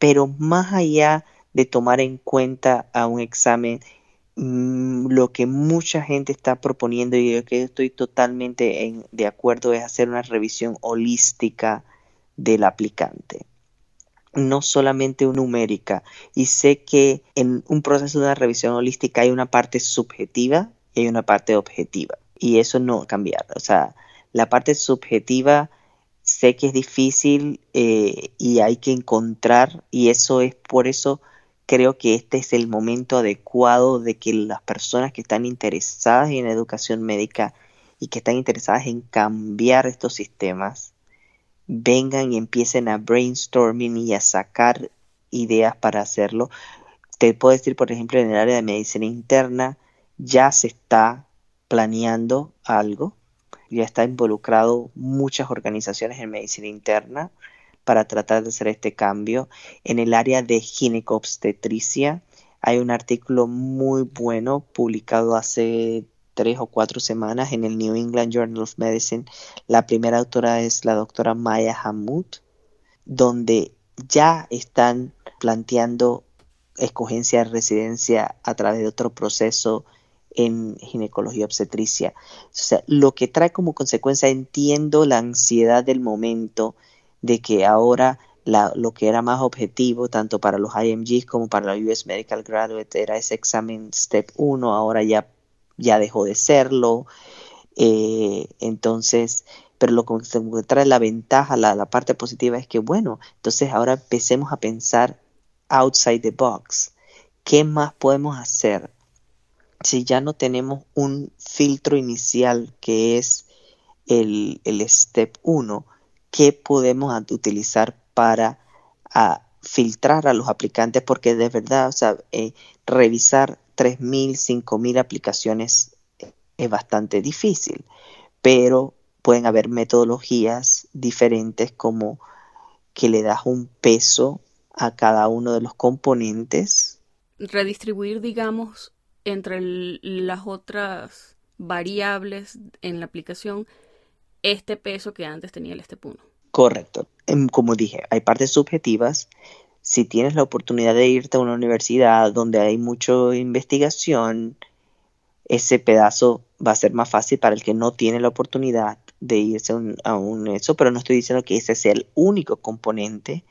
S3: Pero más allá de tomar en cuenta a un examen, mm, lo que mucha gente está proponiendo y yo que estoy totalmente de acuerdo es hacer una revisión holística del aplicante no solamente numérica. Y sé que en un proceso de una revisión holística hay una parte subjetiva y hay una parte objetiva. Y eso no cambiar. O sea, la parte subjetiva sé que es difícil eh, y hay que encontrar y eso es por eso creo que este es el momento adecuado de que las personas que están interesadas en educación médica y que están interesadas en cambiar estos sistemas vengan y empiecen a brainstorming y a sacar ideas para hacerlo. Te puedo decir, por ejemplo, en el área de medicina interna ya se está planeando algo ya está involucrado muchas organizaciones en medicina interna para tratar de hacer este cambio. En el área de ginecobstetricia hay un artículo muy bueno publicado hace tres o cuatro semanas en el New England Journal of Medicine. La primera autora es la doctora Maya Hammoud, donde ya están planteando escogencia de residencia a través de otro proceso en ginecología obstetricia. O sea, lo que trae como consecuencia, entiendo la ansiedad del momento de que ahora lo que era más objetivo, tanto para los IMGs como para la US Medical Graduate, era ese examen Step 1, ahora ya, ya dejó de serlo. Eh, entonces, pero lo que trae la ventaja, la, la parte positiva es que, bueno, entonces ahora empecemos a pensar outside the box. ¿Qué más podemos hacer si ya no tenemos un filtro inicial que es el, el step 1? ¿Qué podemos utilizar para a, filtrar a los aplicantes? Porque de verdad, o sea, eh, revisar 3.000, 5.000 aplicaciones es bastante difícil, pero pueden haber metodologías diferentes como que le das un peso a cada uno de los componentes.
S1: Redistribuir, digamos, entre las otras variables en la aplicación este peso que antes tenía el step 1.
S3: Correcto. Em, como dije, hay partes subjetivas. Si tienes la oportunidad de irte a una universidad donde hay mucha investigación, ese pedazo va a ser más fácil para el que no tiene la oportunidad de irse a un eso, pero no estoy diciendo que ese sea el único componente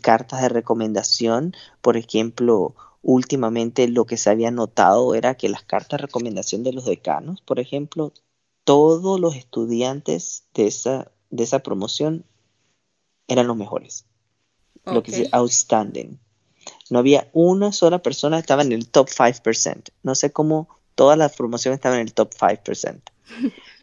S3: cartas de recomendación. Por ejemplo, últimamente lo que se había notado era que las cartas de recomendación de los decanos, por ejemplo, todos los estudiantes de esa, de esa promoción eran los mejores. Lo que es outstanding. No había una sola persona que estaba en el top 5%. No sé cómo todas las promociones estaban en el top 5%.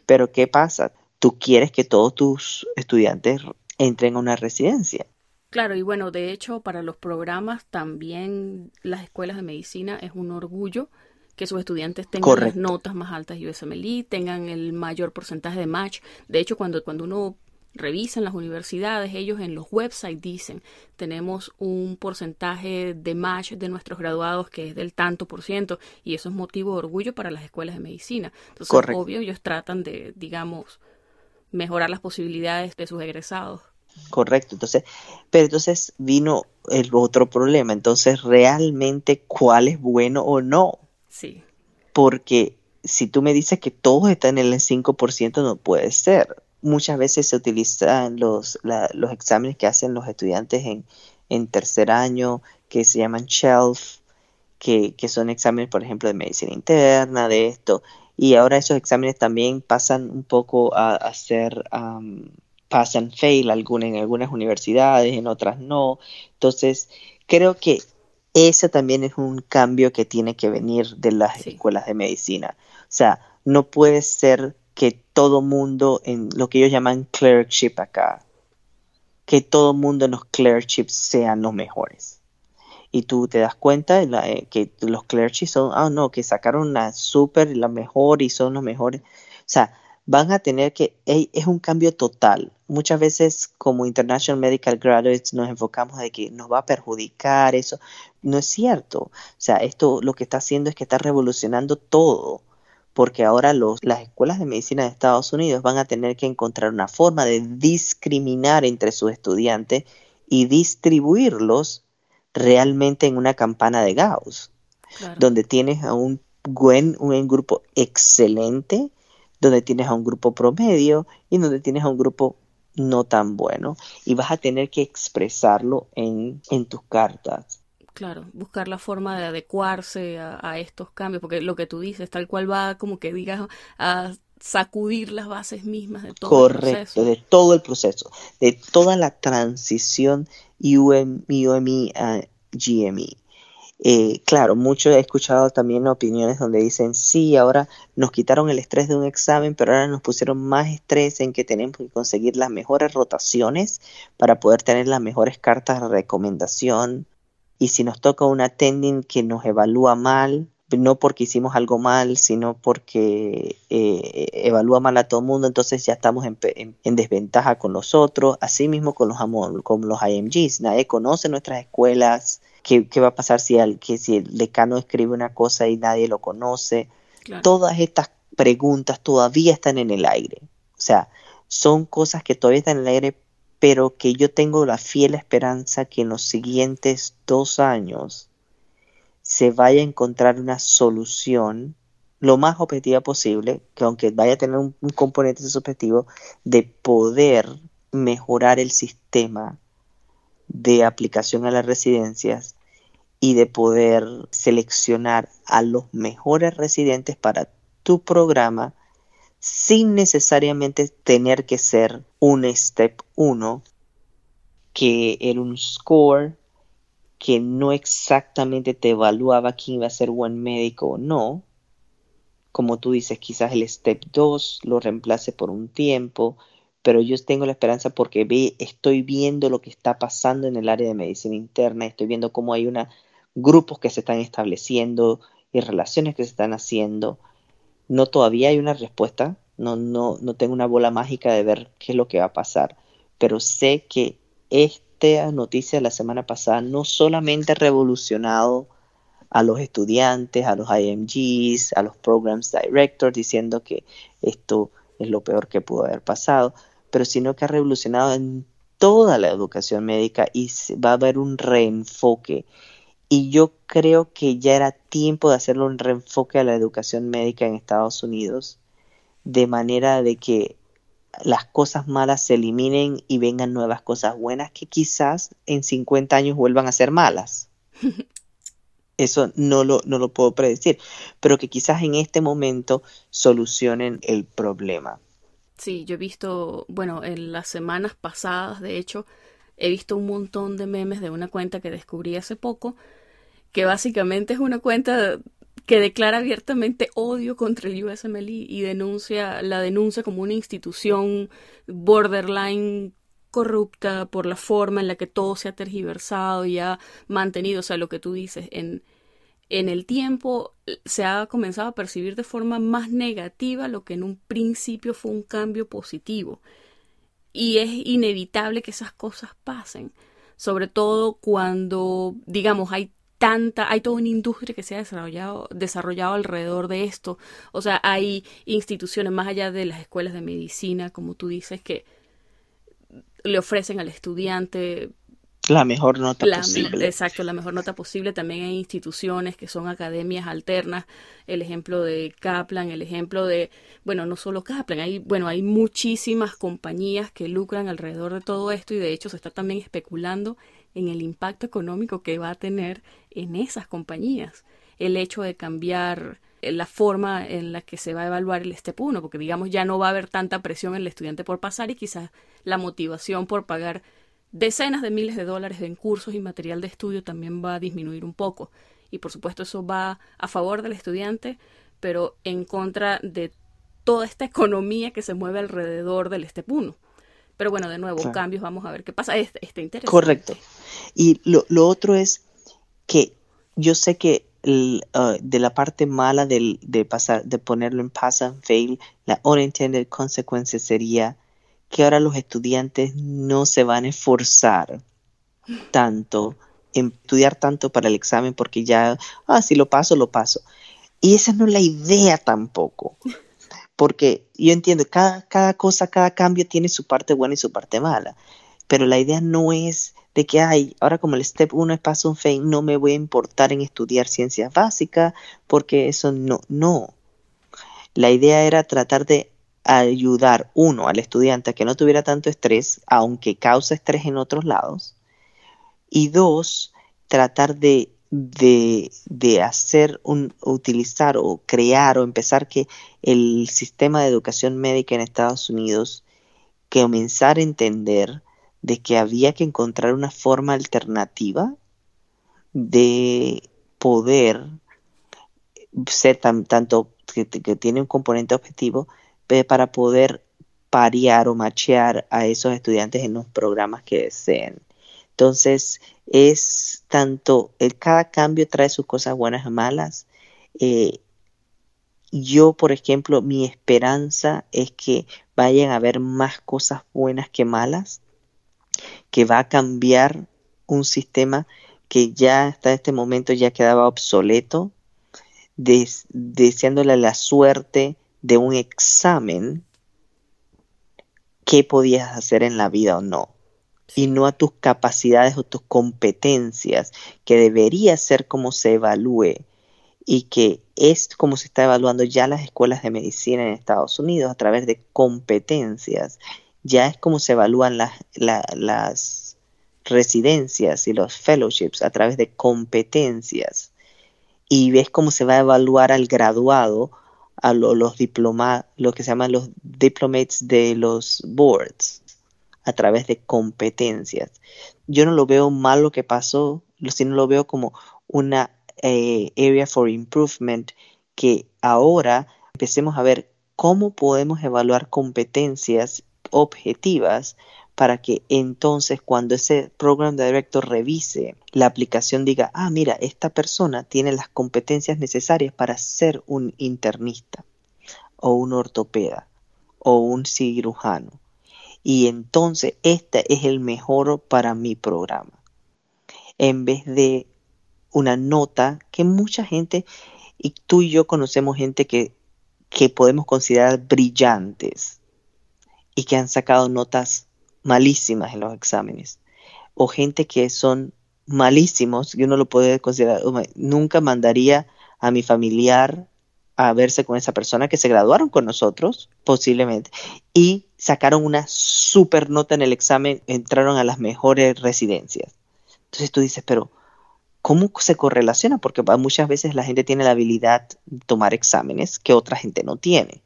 S3: Pero ¿qué pasa? Tú quieres que todos tus estudiantes entren a una residencia.
S1: Claro, y bueno, de hecho, para los programas también las escuelas de medicina es un orgullo que sus estudiantes tengan las notas más altas de USMLE, tengan el mayor porcentaje de match. De hecho, cuando, cuando uno revisa en las universidades, ellos en los websites dicen, tenemos un porcentaje de match de nuestros graduados que es del tanto por ciento, y eso es motivo de orgullo para las escuelas de medicina. Entonces, obvio, ellos tratan de, digamos, mejorar las posibilidades de sus egresados.
S3: Correcto, entonces, pero entonces vino el otro problema, entonces realmente cuál es bueno o no.
S1: Sí.
S3: Porque si tú me dices que todos están en el 5%, no puede ser. Muchas veces se utilizan los, los exámenes que hacen los estudiantes en, en tercer año, que se llaman SHELF, que, que, son exámenes, por ejemplo, de medicina interna, de esto. Y ahora esos exámenes también pasan un poco a, a ser pasan fail en algunas universidades, en otras no. Entonces, creo que ese también es un cambio que tiene que venir de las escuelas de medicina. O sea, no puede ser que todo mundo en lo que ellos llaman clerkship acá, que todo mundo en los clerkships sean los mejores. Y tú te das cuenta eh, que los clerkships son, ah, no, que sacaron la super, la mejor y son los mejores. O sea, van a tener que, es un cambio total. Muchas veces como International Medical Graduates nos enfocamos de que nos va a perjudicar eso. No es cierto. O sea, esto lo que está haciendo es que está revolucionando todo, porque ahora los, las escuelas de medicina de Estados Unidos van a tener que encontrar una forma de discriminar entre sus estudiantes y distribuirlos realmente en una campana de Gauss, donde tienes a un, buen, un grupo excelente donde tienes a un grupo promedio y donde tienes a un grupo no tan bueno y vas a tener que expresarlo en, tus cartas.
S1: Claro, buscar la forma de adecuarse a, estos cambios, porque lo que tú dices, tal cual va como que digas a sacudir las bases mismas de todo el proceso.
S3: de todo el proceso, de toda la transición UMI a GME. Eh, claro, mucho he escuchado también opiniones donde dicen, sí, ahora nos quitaron el estrés de un examen, pero ahora nos pusieron más estrés en que tenemos que conseguir las mejores rotaciones para poder tener las mejores cartas de recomendación. Y si nos toca un attending que nos evalúa mal, no porque hicimos algo mal, sino porque eh, evalúa mal a todo el mundo, entonces ya estamos en, desventaja con los otros, así mismo con los, con los IMGs. Nadie conoce nuestras escuelas, ¿Qué, va a pasar si el, que si el decano escribe una cosa y nadie lo conoce? Todas estas preguntas todavía están en el aire. O sea, son cosas que todavía están en el aire, pero que yo tengo la fiel esperanza que en los siguientes dos años se vaya a encontrar una solución lo más objetiva posible, que aunque vaya a tener un, componente subjetivo, de poder mejorar el sistema de aplicación a las residencias y de poder seleccionar a los mejores residentes para tu programa sin necesariamente tener que ser un step 1 que era un score que no exactamente te evaluaba quién iba a ser buen médico o no, como tú dices, quizás el step 2 lo reemplace por un tiempo, pero yo tengo la esperanza porque ve, estoy viendo lo que está pasando en el área de medicina interna, estoy viendo cómo hay grupos que se están estableciendo y relaciones que se están haciendo. No todavía hay una respuesta, no, no, no tengo una bola mágica de ver qué es lo que va a pasar, pero sé que esta noticia de la semana pasada no solamente ha revolucionado a los estudiantes, a los IMGs, a los programs directors, diciendo que esto es lo peor que pudo haber pasado, pero sino que ha revolucionado en toda la educación médica y va a haber un reenfoque. Y yo creo que ya era tiempo de hacerle un reenfoque a la educación médica en Estados Unidos, de manera de que las cosas malas se eliminen y vengan nuevas cosas buenas que quizás en 50 años vuelvan a ser malas. (laughs) eso no lo, no lo puedo predecir, pero que quizás en este momento solucionen el problema.
S1: Sí, yo he visto, bueno, en las semanas pasadas, de hecho, he visto un montón de memes de una cuenta que descubrí hace poco, que básicamente es una cuenta que declara abiertamente odio contra el USMLE y denuncia, la denuncia como una institución borderline corrupta por la forma en la que todo se ha tergiversado y ha mantenido, o sea, lo que tú dices, en, en el tiempo se ha comenzado a percibir de forma más negativa lo que en un principio fue un cambio positivo. Y es inevitable que esas cosas pasen, sobre todo cuando, digamos, hay tanta, hay toda una industria que se ha desarrollado, desarrollado alrededor de esto. O sea, hay instituciones más allá de las escuelas de medicina, como tú dices, que le ofrecen al estudiante
S3: la mejor nota posible.
S1: Exacto, la mejor nota posible. También hay instituciones que son academias alternas. El ejemplo de Kaplan, el ejemplo de, bueno, no solo Kaplan, hay, bueno, hay muchísimas compañías que lucran alrededor de todo esto y de hecho se está también especulando en el impacto económico que va a tener en esas compañías. El hecho de cambiar la forma en la que se va a evaluar el STEP 1, porque digamos ya no va a haber tanta presión en el estudiante por pasar y quizás la motivación por pagar decenas de miles de dólares en cursos y material de estudio también va a disminuir un poco. Y por supuesto eso va a favor del estudiante, pero en contra de toda esta economía que se mueve alrededor del STEP 1. Pero bueno, de nuevo, cambios, vamos a ver qué pasa. Este, este
S3: Correcto. Y lo, lo otro es que yo sé que Uh, de la parte mala del, de pasar, de ponerlo en pass and fail, la unintended consequence sería que ahora los estudiantes no se van a esforzar tanto en estudiar tanto para el examen porque ya, ah, si lo paso, lo paso. Y esa no es la idea tampoco. Porque yo entiendo, cada, cada cosa, cada cambio tiene su parte buena y su parte mala. Pero la idea no es de que, ay, ahora como el step 1 es paso un fail, no me voy a importar en estudiar ciencias básicas, porque eso no, no. La idea era tratar de ayudar, uno, al estudiante a que no tuviera tanto estrés, aunque causa estrés en otros lados, y dos, tratar de, de, de hacer un, utilizar o crear o empezar que el sistema de educación médica en Estados Unidos comenzar a entender de que había que encontrar una forma alternativa de poder ser tanto que, tiene un componente objetivo para poder parear o machear a esos estudiantes en los programas que deseen. Entonces, es tanto, el, cada cambio trae sus cosas buenas y malas. Eh, yo, por ejemplo, mi esperanza es que vayan a haber más cosas buenas que malas que va a cambiar un sistema que ya hasta este momento ya quedaba obsoleto, deseándole la suerte de un examen qué podías hacer en la vida o no. y no a tus capacidades o tus competencias, que debería ser como se evalúe y que es como se está evaluando ya las escuelas de medicina en Estados Unidos a través de competencias. Ya es como se evalúan las, las residencias y los fellowships a través de competencias. Y ves cómo se va a evaluar al graduado, a los diplomas, lo que se llaman los diplomates de los boards, a través de competencias. Yo no lo veo mal lo que pasó, sino lo veo como una eh, area for improvement que ahora empecemos a ver cómo podemos evaluar competencias objetivas para que entonces cuando ese program director revise la aplicación diga, ah, mira, esta persona tiene las competencias necesarias para ser un internista o un ortopeda o un cirujano. Y entonces este es el mejor para mi programa. En vez de una nota que mucha gente, y tú y yo conocemos gente que, que podemos considerar brillantes y que han sacado notas malísimas en los exámenes, o gente que son malísimos, y uno lo puede considerar, nunca mandaría a mi familiar a verse con esa persona que se graduaron con nosotros, posiblemente, y sacaron una super nota en el examen, entraron a las mejores residencias. Entonces tú dices, pero ¿cómo se correlaciona? Porque muchas veces la gente tiene la habilidad de tomar exámenes que otra gente no tiene.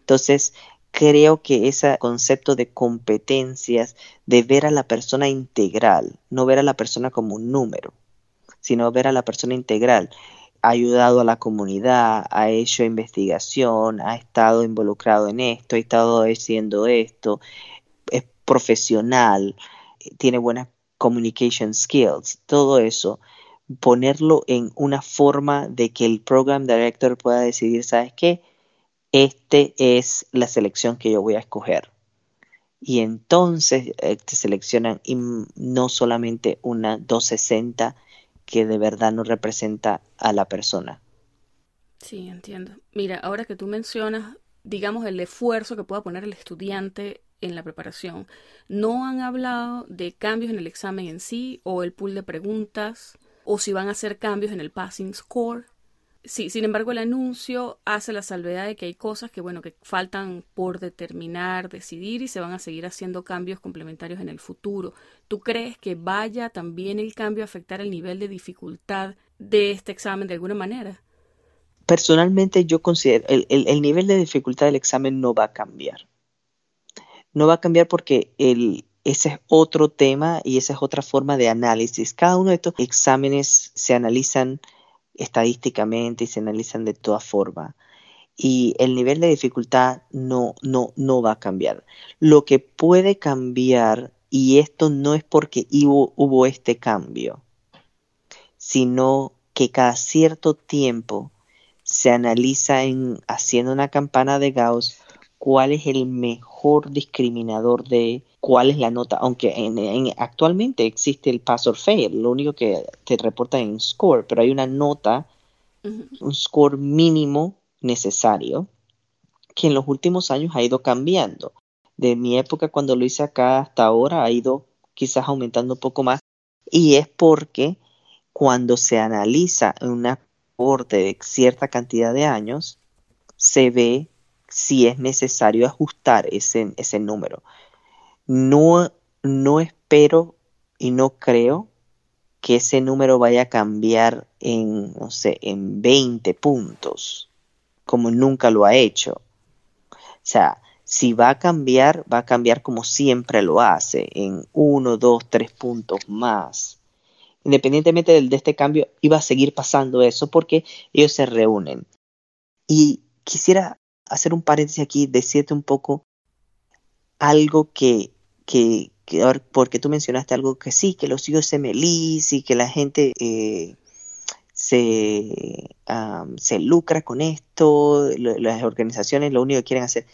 S3: Entonces, creo que ese concepto de competencias, de ver a la persona integral, no ver a la persona como un número, sino ver a la persona integral, ha ayudado a la comunidad, ha hecho investigación, ha estado involucrado en esto, ha estado haciendo esto, es profesional, tiene buenas communication skills, todo eso, ponerlo en una forma de que el program director pueda decidir, ¿sabes qué? Este es la selección que yo voy a escoger. Y entonces eh, te seleccionan no solamente una 260 que de verdad no representa a la persona.
S1: Sí, entiendo. Mira, ahora que tú mencionas, digamos, el esfuerzo que pueda poner el estudiante en la preparación. No han hablado de cambios en el examen en sí o el pool de preguntas o si van a hacer cambios en el passing score. Sí, sin embargo, el anuncio hace la salvedad de que hay cosas que, bueno, que faltan por determinar, decidir y se van a seguir haciendo cambios complementarios en el futuro. ¿Tú crees que vaya también el cambio a afectar el nivel de dificultad de este examen de alguna manera?
S3: Personalmente, yo considero el, el nivel de dificultad del examen no va a cambiar no va a cambiar porque el, ese es otro tema y esa es otra forma de análisis. Cada uno de estos exámenes se analizan estadísticamente y se analizan de toda forma. Y el nivel de dificultad no, no, no va a cambiar. Lo que puede cambiar, y esto no es porque hubo, hubo este cambio, sino que cada cierto tiempo se analiza en haciendo una campana de Gauss cuál es el mejor discriminador de cuál es la nota, aunque en, actualmente existe el pass or fail, lo único que te reporta en score, pero hay una nota, un score mínimo necesario que en los últimos años ha ido cambiando. De mi época cuando lo hice acá hasta ahora ha ido quizás aumentando un poco más y es porque cuando se analiza una corte de cierta cantidad de años se ve si es necesario ajustar ese, ese número. No, no espero y no creo que ese número vaya a cambiar en, no sé, en 20 puntos, como nunca lo ha hecho. O sea, si va a cambiar, va a cambiar como siempre lo hace, en 1, 2, 3 puntos más. Independientemente de, de este cambio, iba a seguir pasando eso porque ellos se reúnen. Y quisiera hacer un paréntesis aquí, decirte un poco algo que, que, porque tú mencionaste algo que sí, que los USMLIs y que la gente eh, se, se lucra con esto, las organizaciones lo único que quieren hacer.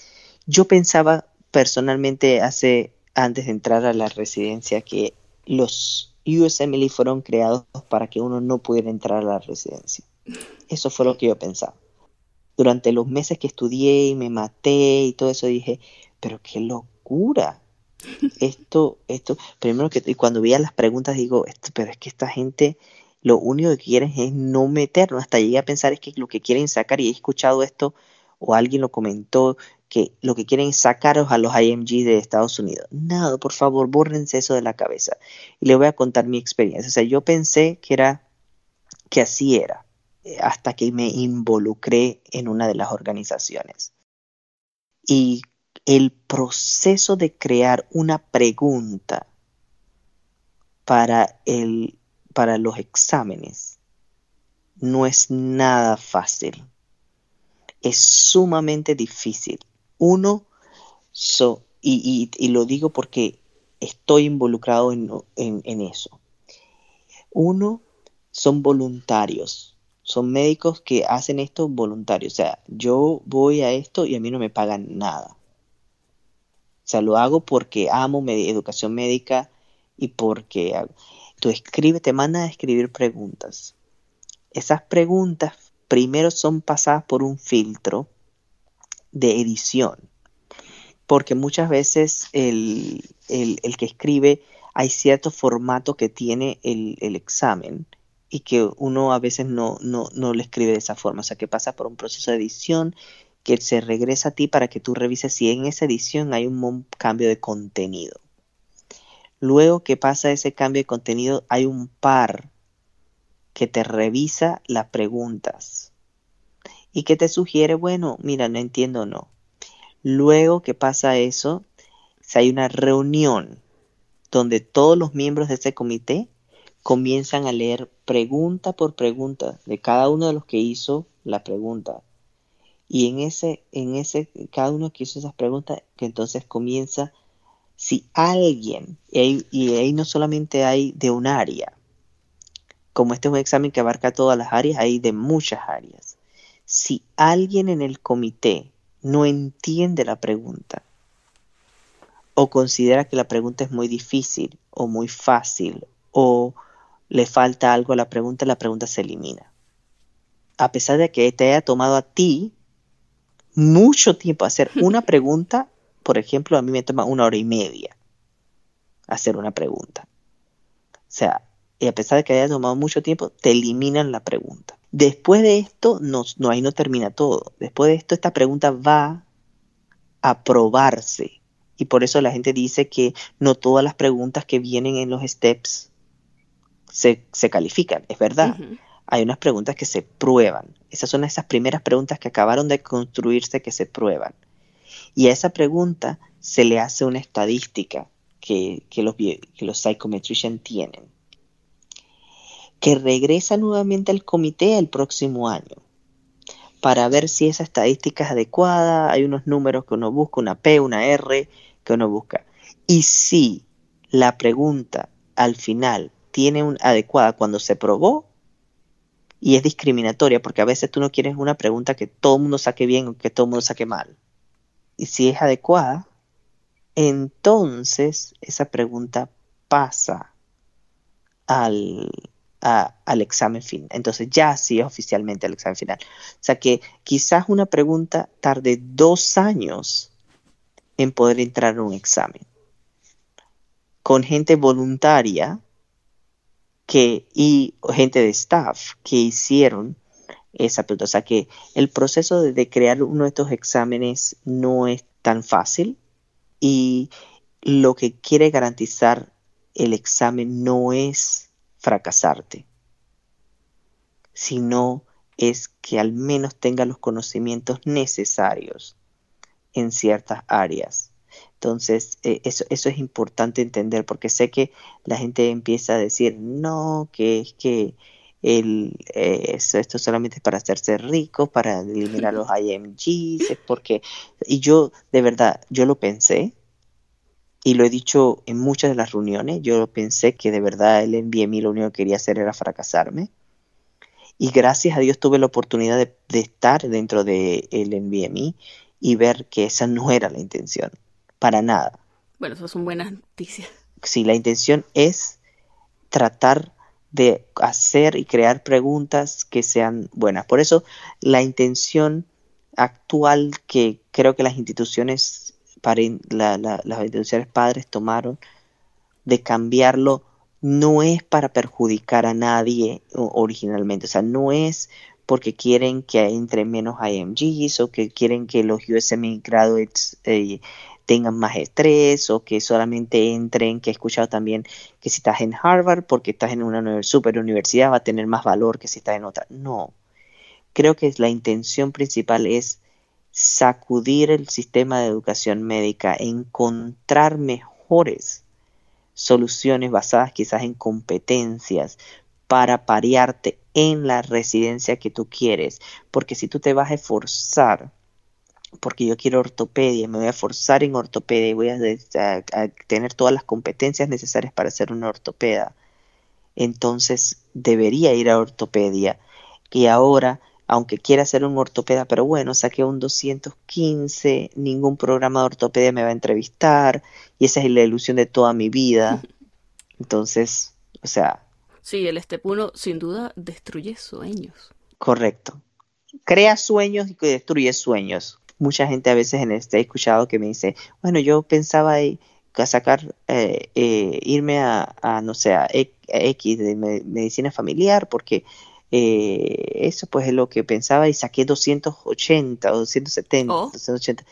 S3: Yo pensaba personalmente hace, antes de entrar a la residencia, que los USMLE fueron creados para que uno no pudiera entrar a la residencia. Eso fue lo que yo pensaba durante los meses que estudié y me maté y todo eso, dije, pero qué locura. esto, esto, primero que y cuando veía las preguntas digo, esto, pero es que esta gente lo único que quieren es no meternos. Hasta llegué a pensar es que lo que quieren sacar, y he escuchado esto, o alguien lo comentó, que lo que quieren es sacaros a los IMG de Estados Unidos. Nada, por favor, bórrense eso de la cabeza. Y le voy a contar mi experiencia. O sea, yo pensé que era, que así era, hasta que me involucré en una de las organizaciones. Y el proceso de crear una pregunta para, el, para los exámenes no es nada fácil. Es sumamente difícil. Uno, y, lo digo porque estoy involucrado en, en eso. Uno, son voluntarios. Son médicos que hacen esto voluntarios. O sea, yo voy a esto y a mí no me pagan nada. O sea, lo hago porque amo educación médica y porque tú escribes, te mandan a escribir preguntas. Esas preguntas primero son pasadas por un filtro de edición, porque muchas veces el, que escribe hay cierto formato que tiene el, examen y que uno a veces no, no, no le escribe de esa forma, o sea que pasa por un proceso de edición que se regresa a ti para que tú revises si en esa edición hay un cambio de contenido. Luego que pasa ese cambio de contenido, hay un par que te revisa las preguntas y que te sugiere, bueno, mira, no entiendo, no. Luego que pasa eso, si hay una reunión donde todos los miembros de ese comité comienzan a leer pregunta por pregunta de cada uno de los que hizo la pregunta y en ese, en ese, cada uno que hizo esas preguntas, que entonces comienza, si alguien, y ahí, no solamente hay de un área, como este es un examen que abarca todas las áreas, hay de muchas áreas. Si alguien en el comité no entiende la pregunta, o considera que la pregunta es muy difícil, o muy fácil, o le falta algo a la pregunta, la pregunta se elimina. A pesar de que te haya tomado a ti mucho tiempo hacer (laughs) una pregunta, por ejemplo, a mí me toma una hora y media hacer una pregunta. O sea, y a pesar de que haya tomado mucho tiempo, te eliminan la pregunta. Después de esto, no, no, ahí no termina todo. Después de esto, esta pregunta va a probarse. Y por eso la gente dice que no todas las preguntas que vienen en los steps se, califican. Es verdad hay unas preguntas que se prueban. Esas son esas primeras preguntas que acabaron de construirse que se prueban. Y a esa pregunta se le hace una estadística que, los, que los psychometricians tienen, que regresa nuevamente al comité el próximo año para ver si esa estadística es adecuada. Hay unos números que uno busca, una P, una R que uno busca. Y si la pregunta al final tiene un adecuada cuando se probó, y es discriminatoria porque a veces tú no quieres una pregunta que todo el mundo saque bien o que todo el mundo saque mal. Y si es adecuada, entonces esa pregunta pasa al, al examen final. Entonces ya sí es oficialmente el examen final. O sea que quizás una pregunta tarde dos años en poder entrar a un examen. Con gente voluntaria que, y gente de staff que hicieron esa pregunta. O sea que el proceso de, crear uno de estos exámenes no es tan fácil y lo que quiere garantizar el examen no es fracasarte, sino es que al menos tenga los conocimientos necesarios en ciertas áreas entonces, eh, eso, eso es importante entender porque sé que la gente empieza a decir, no, que es que el, eh, esto solamente es para hacerse rico, para eliminar (laughs) los IMGs, porque, y yo, de verdad, yo lo pensé, y lo he dicho en muchas de las reuniones, yo pensé que de verdad el NVMe lo único que quería hacer era fracasarme. Y gracias a Dios tuve la oportunidad de, de estar dentro del de NVMe y ver que esa no era la intención para nada.
S1: Bueno, eso son buenas noticias.
S3: Sí, la intención es tratar de hacer y crear preguntas que sean buenas. Por eso la intención actual que creo que las instituciones las instituciones padres tomaron de cambiarlo no es para perjudicar a nadie originalmente, o sea, no es porque quieren que entre menos IMGs o que quieren que los USME graduates eh, tengan más estrés o que solamente entren, que he escuchado también que si estás en Harvard porque estás en una super universidad va a tener más valor que si estás en otra. No, creo que la intención principal es sacudir el sistema de educación médica, encontrar mejores soluciones basadas quizás en competencias para parearte en la residencia que tú quieres. Porque si tú te vas a esforzar, porque yo quiero ortopedia, me voy a forzar en ortopedia y voy a, tener todas las competencias necesarias para ser una ortopeda, entonces debería ir a ortopedia. Y ahora aunque quiera ser un ortopeda, pero bueno, saqué un 215, ningún programa de ortopedia me va a entrevistar y esa es la ilusión de toda mi vida. (laughs) Entonces, o sea...
S1: Sí, el Step 1 sin duda destruye sueños.
S3: Correcto. Crea sueños y destruye sueños. Mucha gente a veces en este he escuchado que me dice, bueno, yo pensaba sacar, eh, eh, irme a, no sé, a X de medicina familiar porque eh, eso pues es lo que pensaba y saqué 280 o 270, 280.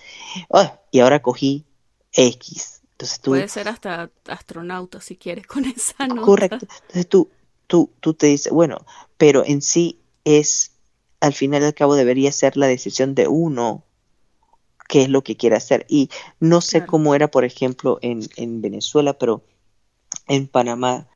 S3: y ahora cogí X. Entonces tú,
S1: Puede ser hasta astronauta si quieres con esa nota.
S3: Correcto. Entonces tú, tú, tú te dices, bueno, pero en sí es, al final y al cabo debería ser la decisión de uno qué es lo que quiere hacer. Y no sé cómo era, por ejemplo, en, en Venezuela, pero en Panamá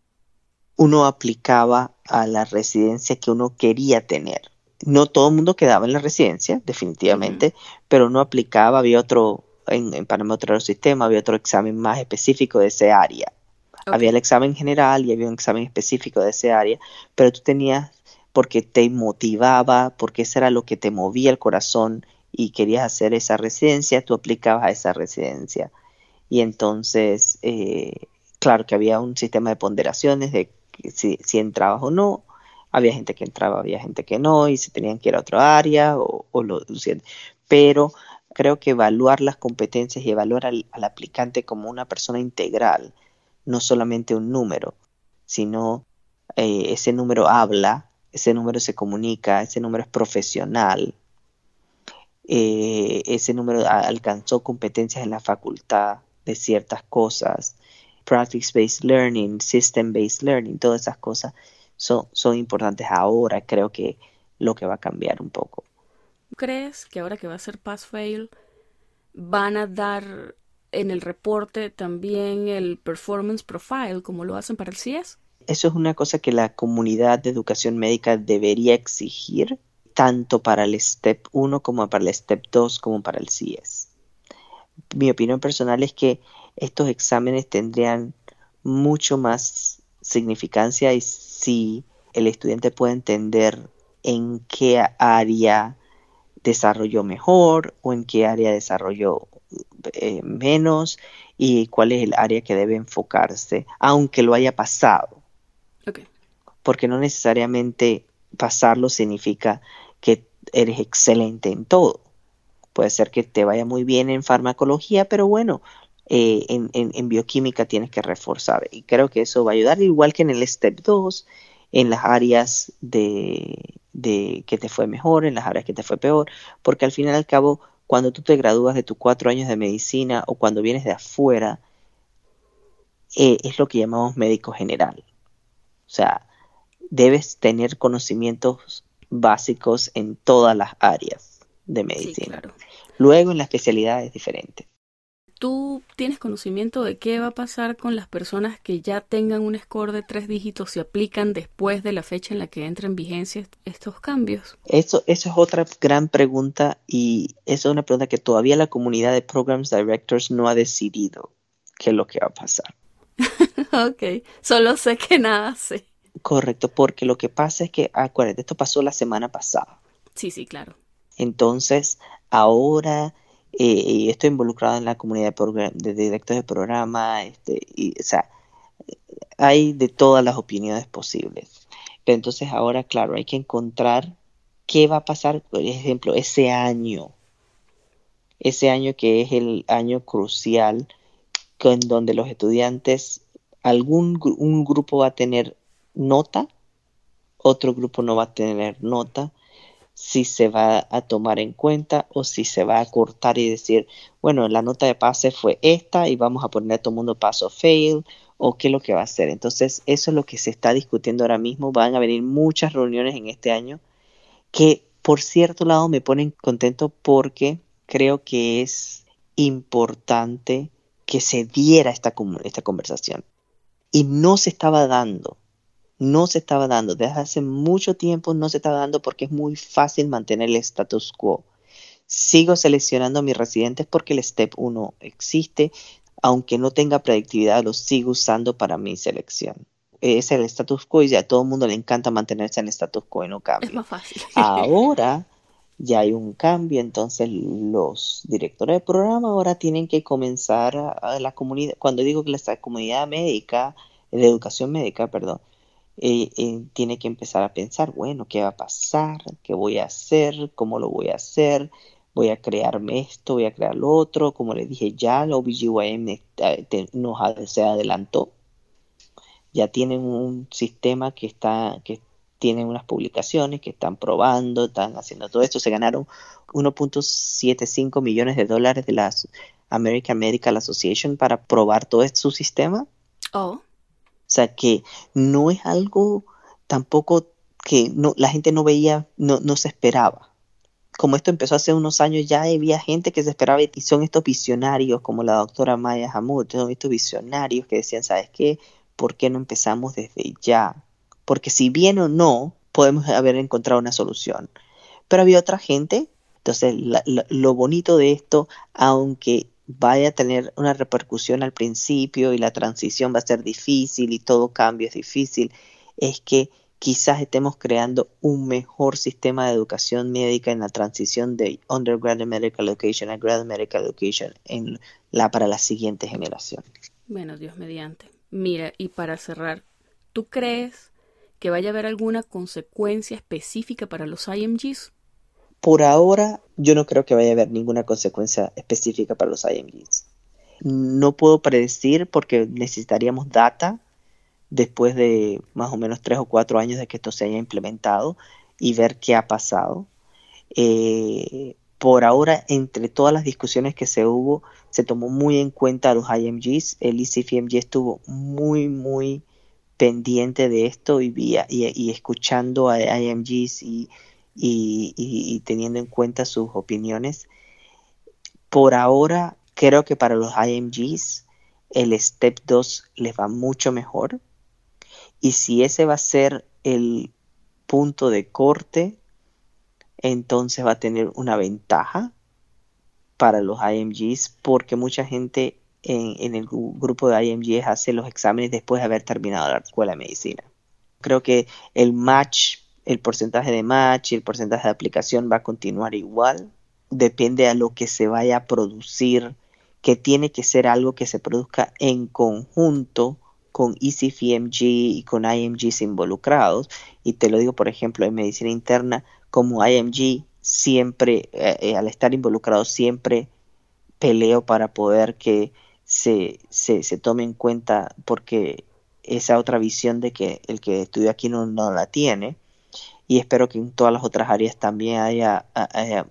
S3: uno aplicaba a la residencia que uno quería tener. No todo el mundo quedaba en la residencia, definitivamente, pero no aplicaba, había otro, en, Panamá otro sistema, había otro examen más específico de ese área. Había el examen general y había un examen específico de ese área, pero tú tenías, porque te motivaba, porque eso era lo que te movía el corazón y querías hacer esa residencia, tú aplicabas a esa residencia. Y entonces, eh, claro que había un sistema de ponderaciones de si, si entrabas o no. Había gente que entraba, había gente que no, y se tenían que ir a otra área o, lo Pero creo que evaluar las competencias y evaluar al, aplicante como una persona integral, no solamente un número, sino eh, ese número habla, ese número se comunica, ese número es profesional, eh, ese número alcanzó competencias en la facultad de ciertas cosas, practice-based learning, system-based learning, todas esas cosas son, son importantes ahora, creo que lo que va a cambiar un poco.
S1: ¿Crees que ahora que va a ser pass-fail van a dar en el reporte también el performance profile como lo hacen para el CIES?
S3: Eso es una cosa que la comunidad de educación médica debería exigir tanto para el STEP 1 como para el STEP 2 como para el CIES. Mi opinión personal es que estos exámenes tendrían mucho más significancia y si el estudiante puede entender en qué área desarrolló mejor o en qué área desarrolló eh, menos y cuál es el área que debe enfocarse, aunque lo haya pasado. Porque no necesariamente pasarlo significa eres excelente en todo. Puede ser que te vaya muy bien en farmacología, pero bueno, eh, en, bioquímica tienes que reforzar. Y creo que eso va a ayudar, igual que en el STEP 2, en las áreas de, que te fue mejor, en las áreas que te fue peor, porque al final al cabo, cuando tú te gradúas de tus cuatro años de medicina o cuando vienes de afuera, eh, es lo que llamamos médico general. O sea, debes tener conocimientos básicos en todas las áreas de medicina. Luego en la especialidad es diferente.
S1: ¿Tú tienes conocimiento de qué va a pasar con las personas que ya tengan un score de tres dígitos y aplican después de la fecha en la que entren en vigencia estos cambios?
S3: Eso, eso es otra gran pregunta y eso es una pregunta que todavía la comunidad de Programs Directors no ha decidido qué es lo que va a pasar. (laughs)
S1: ok, solo sé que nada sé.
S3: Correcto, porque lo que pasa es que, acuérdate, esto pasó la semana pasada.
S1: Sí, sí, claro.
S3: Entonces, ahora y estoy involucrado en la comunidad de, de directores de programa, este, y, o sea, hay de todas las opiniones posibles. Pero entonces ahora, claro, hay que encontrar qué va a pasar, por ejemplo, ese año. ese año que es el año crucial, en donde los estudiantes, algún un grupo va a tener nota, otro grupo no va a tener nota, si se va a tomar en cuenta o si se va a cortar y decir, bueno, la nota de pase fue esta y vamos a poner a todo el mundo paso fail o qué es lo que va a hacer. Entonces, eso es lo que se está discutiendo ahora mismo. Van a venir muchas reuniones en este año que, por cierto lado, me ponen contento porque creo que es importante que se diera esta, esta conversación. Y no se estaba dando, no se estaba dando. Desde hace mucho tiempo no se estaba dando porque es muy fácil mantener el status quo. Sigo seleccionando a mis residentes porque el Step 1 existe, aunque no tenga predictividad, lo sigo usando para mi selección. Es el status quo y a todo el mundo le encanta mantenerse en el status quo y no cambia.
S1: Es más fácil. (laughs)
S3: Ahora ya hay un cambio, entonces los directores de programa ahora tienen que comenzar a, la comunidad, cuando digo que la comunidad médica, de educación médica, perdón, eh, eh, tiene que empezar a pensar, bueno, ¿qué va a pasar? ¿Qué voy a hacer? ¿Cómo lo voy a hacer? voy a crearme esto, voy a crear lo otro. Como les dije ya, la OBGYN nos se adelantó. Ya tienen un sistema que está, que tienen unas publicaciones que están probando, están haciendo todo esto. Se ganaron 1.75 millones de dólares de la American Medical Association para probar todo este, su sistema.
S1: Oh.
S3: O sea que no es algo tampoco que no, la gente no veía, no, no se esperaba como esto empezó hace unos años, ya había gente que se esperaba y son estos visionarios, como la doctora Maya Hamud, son estos visionarios que decían, ¿sabes qué? ¿Por qué no empezamos desde ya? Porque si bien o no, podemos haber encontrado una solución. Pero había otra gente, entonces lo bonito de esto, aunque vaya a tener una repercusión al principio y la transición va a ser difícil y todo cambio es difícil, es que quizás estemos creando un mejor sistema de educación médica en la transición de undergraduate medical education a graduate medical education en la para la siguiente generación.
S1: Bueno, Dios mediante. Mira, y para cerrar, ¿tú crees que vaya a haber alguna consecuencia específica para los IMGs?
S3: Por ahora, yo no creo que vaya a haber ninguna consecuencia específica para los IMGs. No puedo predecir porque necesitaríamos data después de más o menos tres o cuatro años de que esto se haya implementado y ver qué ha pasado. Eh, por ahora, entre todas las discusiones que se hubo, se tomó muy en cuenta a los IMGs. El ICFMG estuvo muy, muy pendiente de esto y, y, escuchando a IMGs y, y, teniendo en cuenta sus opiniones. Por ahora, creo que para los IMGs el Step 2 les va mucho mejor y si ese va a ser el punto de corte, entonces va a tener una ventaja para los IMGs porque mucha gente en, el grupo de IMGs hace los exámenes después de haber terminado la escuela de medicina. Creo que el match, el porcentaje de match y el porcentaje de aplicación va a continuar igual. Depende a lo que se vaya a producir, que tiene que ser algo que se produzca en conjunto con ECFMG y con IMGs involucrados. Y te lo digo, por ejemplo, en medicina interna, como IMG siempre, eh, eh, al estar involucrado, siempre peleo para poder que se, se, se, tome en cuenta, porque esa otra visión de que el que estudia aquí no, no la tiene. Y espero que en todas las otras áreas también haya,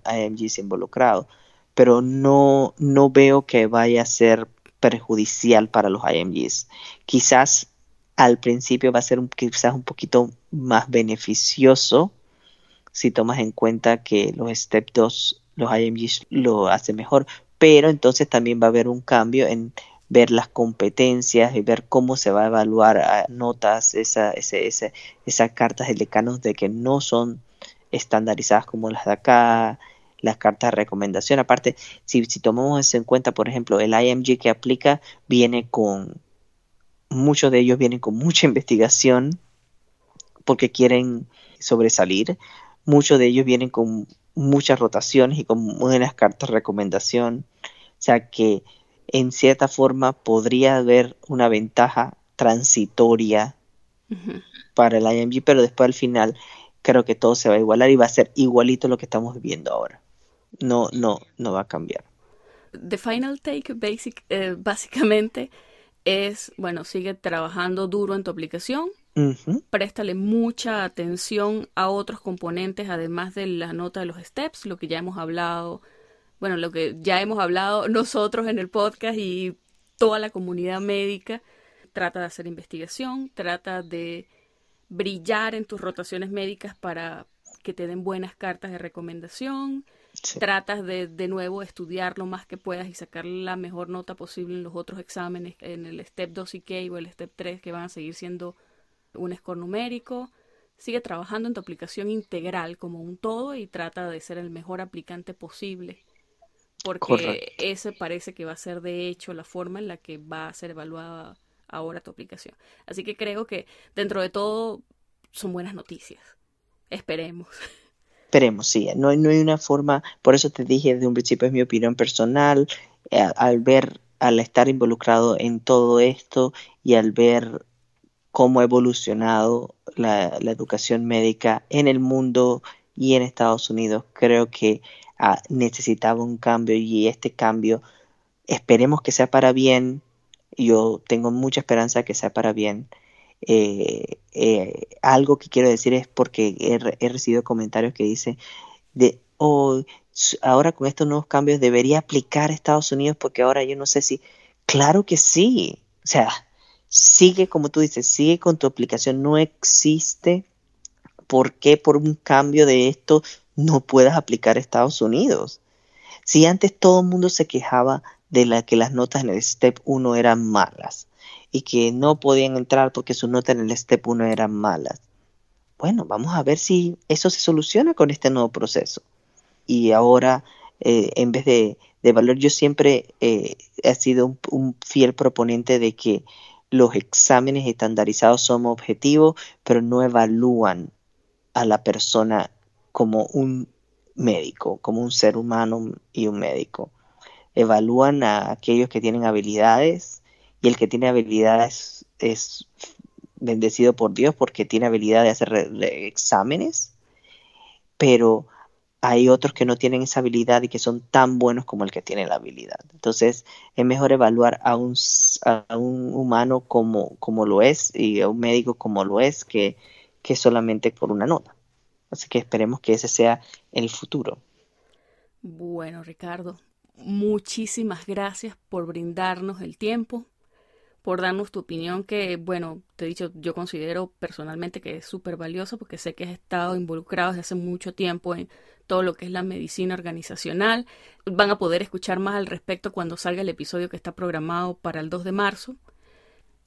S3: IMGs involucrados. Pero no, no veo que vaya a ser perjudicial para los IMGs. Quizás al principio va a ser un, quizás un poquito más beneficioso si tomas en cuenta que los Step 2, los IMGs lo hacen mejor, pero entonces también va a haber un cambio en ver las competencias y ver cómo se va a evaluar notas, esa, esas cartas de decanos de que no son estandarizadas como las de acá, las cartas de recomendación. Aparte, si, si tomamos eso en cuenta, por ejemplo, el IMG que aplica viene con, muchos de ellos vienen con mucha (laughs) investigación porque quieren sobresalir. Muchos de ellos vienen con muchas rotaciones y con buenas cartas de recomendación. O sea que en cierta forma podría haber una ventaja transitoria para el IMG, pero después al final creo que todo se va a igualar y va a ser igualito lo que estamos viviendo ahora. No, no, no va a cambiar.
S1: The Final Take basic, eh, básicamente es, bueno, sigue trabajando duro en tu aplicación, préstale mucha atención a otros componentes, además de la nota de los steps, lo que ya hemos hablado, bueno, lo que ya hemos hablado (laughs) nosotros en el podcast y toda la comunidad médica. Trata de hacer investigación, trata de brillar en tus rotaciones médicas para que te den buenas cartas de recomendación. Tratas de de nuevo estudiar lo más que puedas y sacar la mejor nota posible en los otros exámenes, en el Step 2 y K o el Step 3, que van a seguir siendo un score numérico. Sigue trabajando en tu aplicación integral como un todo y trata de ser el mejor aplicante posible. Porque ese parece que va a ser de hecho la forma en la que va a ser evaluada ahora tu aplicación. Así que creo que dentro de todo son buenas noticias. Esperemos. (laughs)
S3: Esperemos, sí. No, no hay una forma, por eso te dije desde un principio, es mi opinión personal, eh, al ver, al estar involucrado en todo esto y al ver cómo ha evolucionado la, educación médica en el mundo y en Estados Unidos, creo que ah, necesitaba un cambio y este cambio esperemos que sea para bien. Yo tengo mucha esperanza que sea para bien. Eh, eh, algo que quiero decir es porque he, recibido comentarios que dicen de oh, ahora con estos nuevos cambios debería aplicar a Estados Unidos porque ahora yo no sé si claro que sí o sea sigue como tú dices sigue con tu aplicación no existe por qué por un cambio de esto no puedas aplicar a Estados Unidos si antes todo el mundo se quejaba de que las notas en el step 1 eran malas y que no podían entrar porque sus notas en el Step 1 eran malas. Bueno, vamos a ver si eso se soluciona con este nuevo proceso. Y ahora, eh, en vez de, de valor, yo siempre eh, he sido un, fiel proponente de que los exámenes estandarizados son objetivos, pero no evalúan a la persona como un médico, como un ser humano y un médico. Evalúan a aquellos que tienen habilidades y el que tiene habilidades es bendecido por Dios porque tiene habilidad de hacer exámenes, pero hay otros que no tienen esa habilidad y que son tan buenos como el que tiene la habilidad. Entonces es mejor evaluar a un, humano como, lo es y a un médico como lo es que solamente por una nota. Así que esperemos que ese sea el futuro.
S1: Bueno, Ricardo, muchísimas gracias por brindarnos el tiempo, por darnos tu opinión que, bueno, te he dicho, yo considero personalmente que es súper valioso porque sé que has estado involucrado desde hace mucho tiempo en todo lo que es la medicina organizacional. Van a poder escuchar más al respecto cuando salga el episodio que está programado para el 2 de marzo.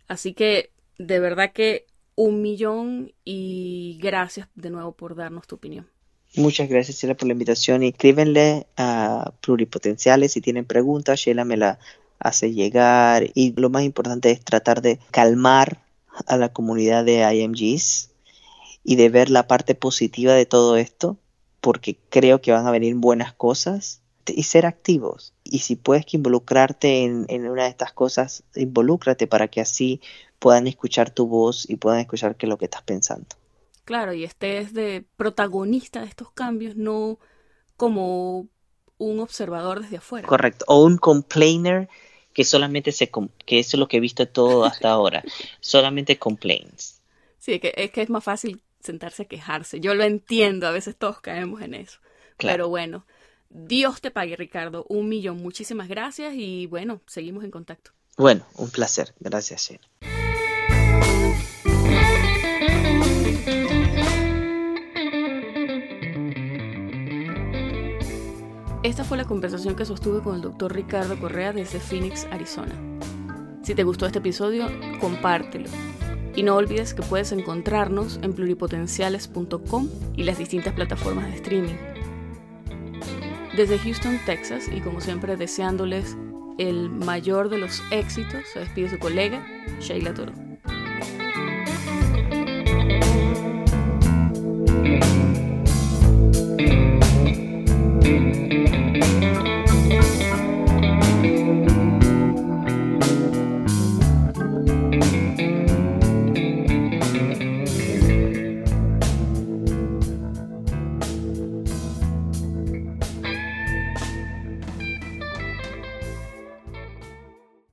S1: Así que, de verdad que un millón y gracias de nuevo por darnos tu opinión.
S3: Muchas gracias, Sheila, por la invitación. Y escríbenle a Pluripotenciales si tienen preguntas. Sheila me la hace llegar y lo más importante es tratar de calmar a la comunidad de IMGs y de ver la parte positiva de todo esto porque creo que van a venir buenas cosas y ser activos. Y si puedes involucrarte en, en una de estas cosas, involúcrate para que así puedan escuchar tu voz y puedan escuchar qué es lo que estás pensando.
S1: Claro, y estés de protagonista de estos cambios, no como un observador desde afuera.
S3: Correcto, o un complainer que solamente se que eso es lo que he visto todo hasta (laughs) ahora, solamente complaints.
S1: Sí, que es que es más fácil sentarse a quejarse. Yo lo entiendo, a veces todos caemos en eso. Pero bueno, Dios te pague, Ricardo, un millón. Muchísimas gracias y bueno, seguimos en contacto.
S3: Bueno, un placer. Gracias, Shane.
S1: Esta fue la conversación que sostuve con el doctor Ricardo Correa desde Phoenix, Arizona. Si te gustó este episodio, compártelo. Y no olvides que puedes encontrarnos en pluripotenciales.com y las distintas plataformas de streaming. Desde Houston, Texas, y como siempre deseándoles el mayor de los éxitos, se despide su colega, Sheila Toro.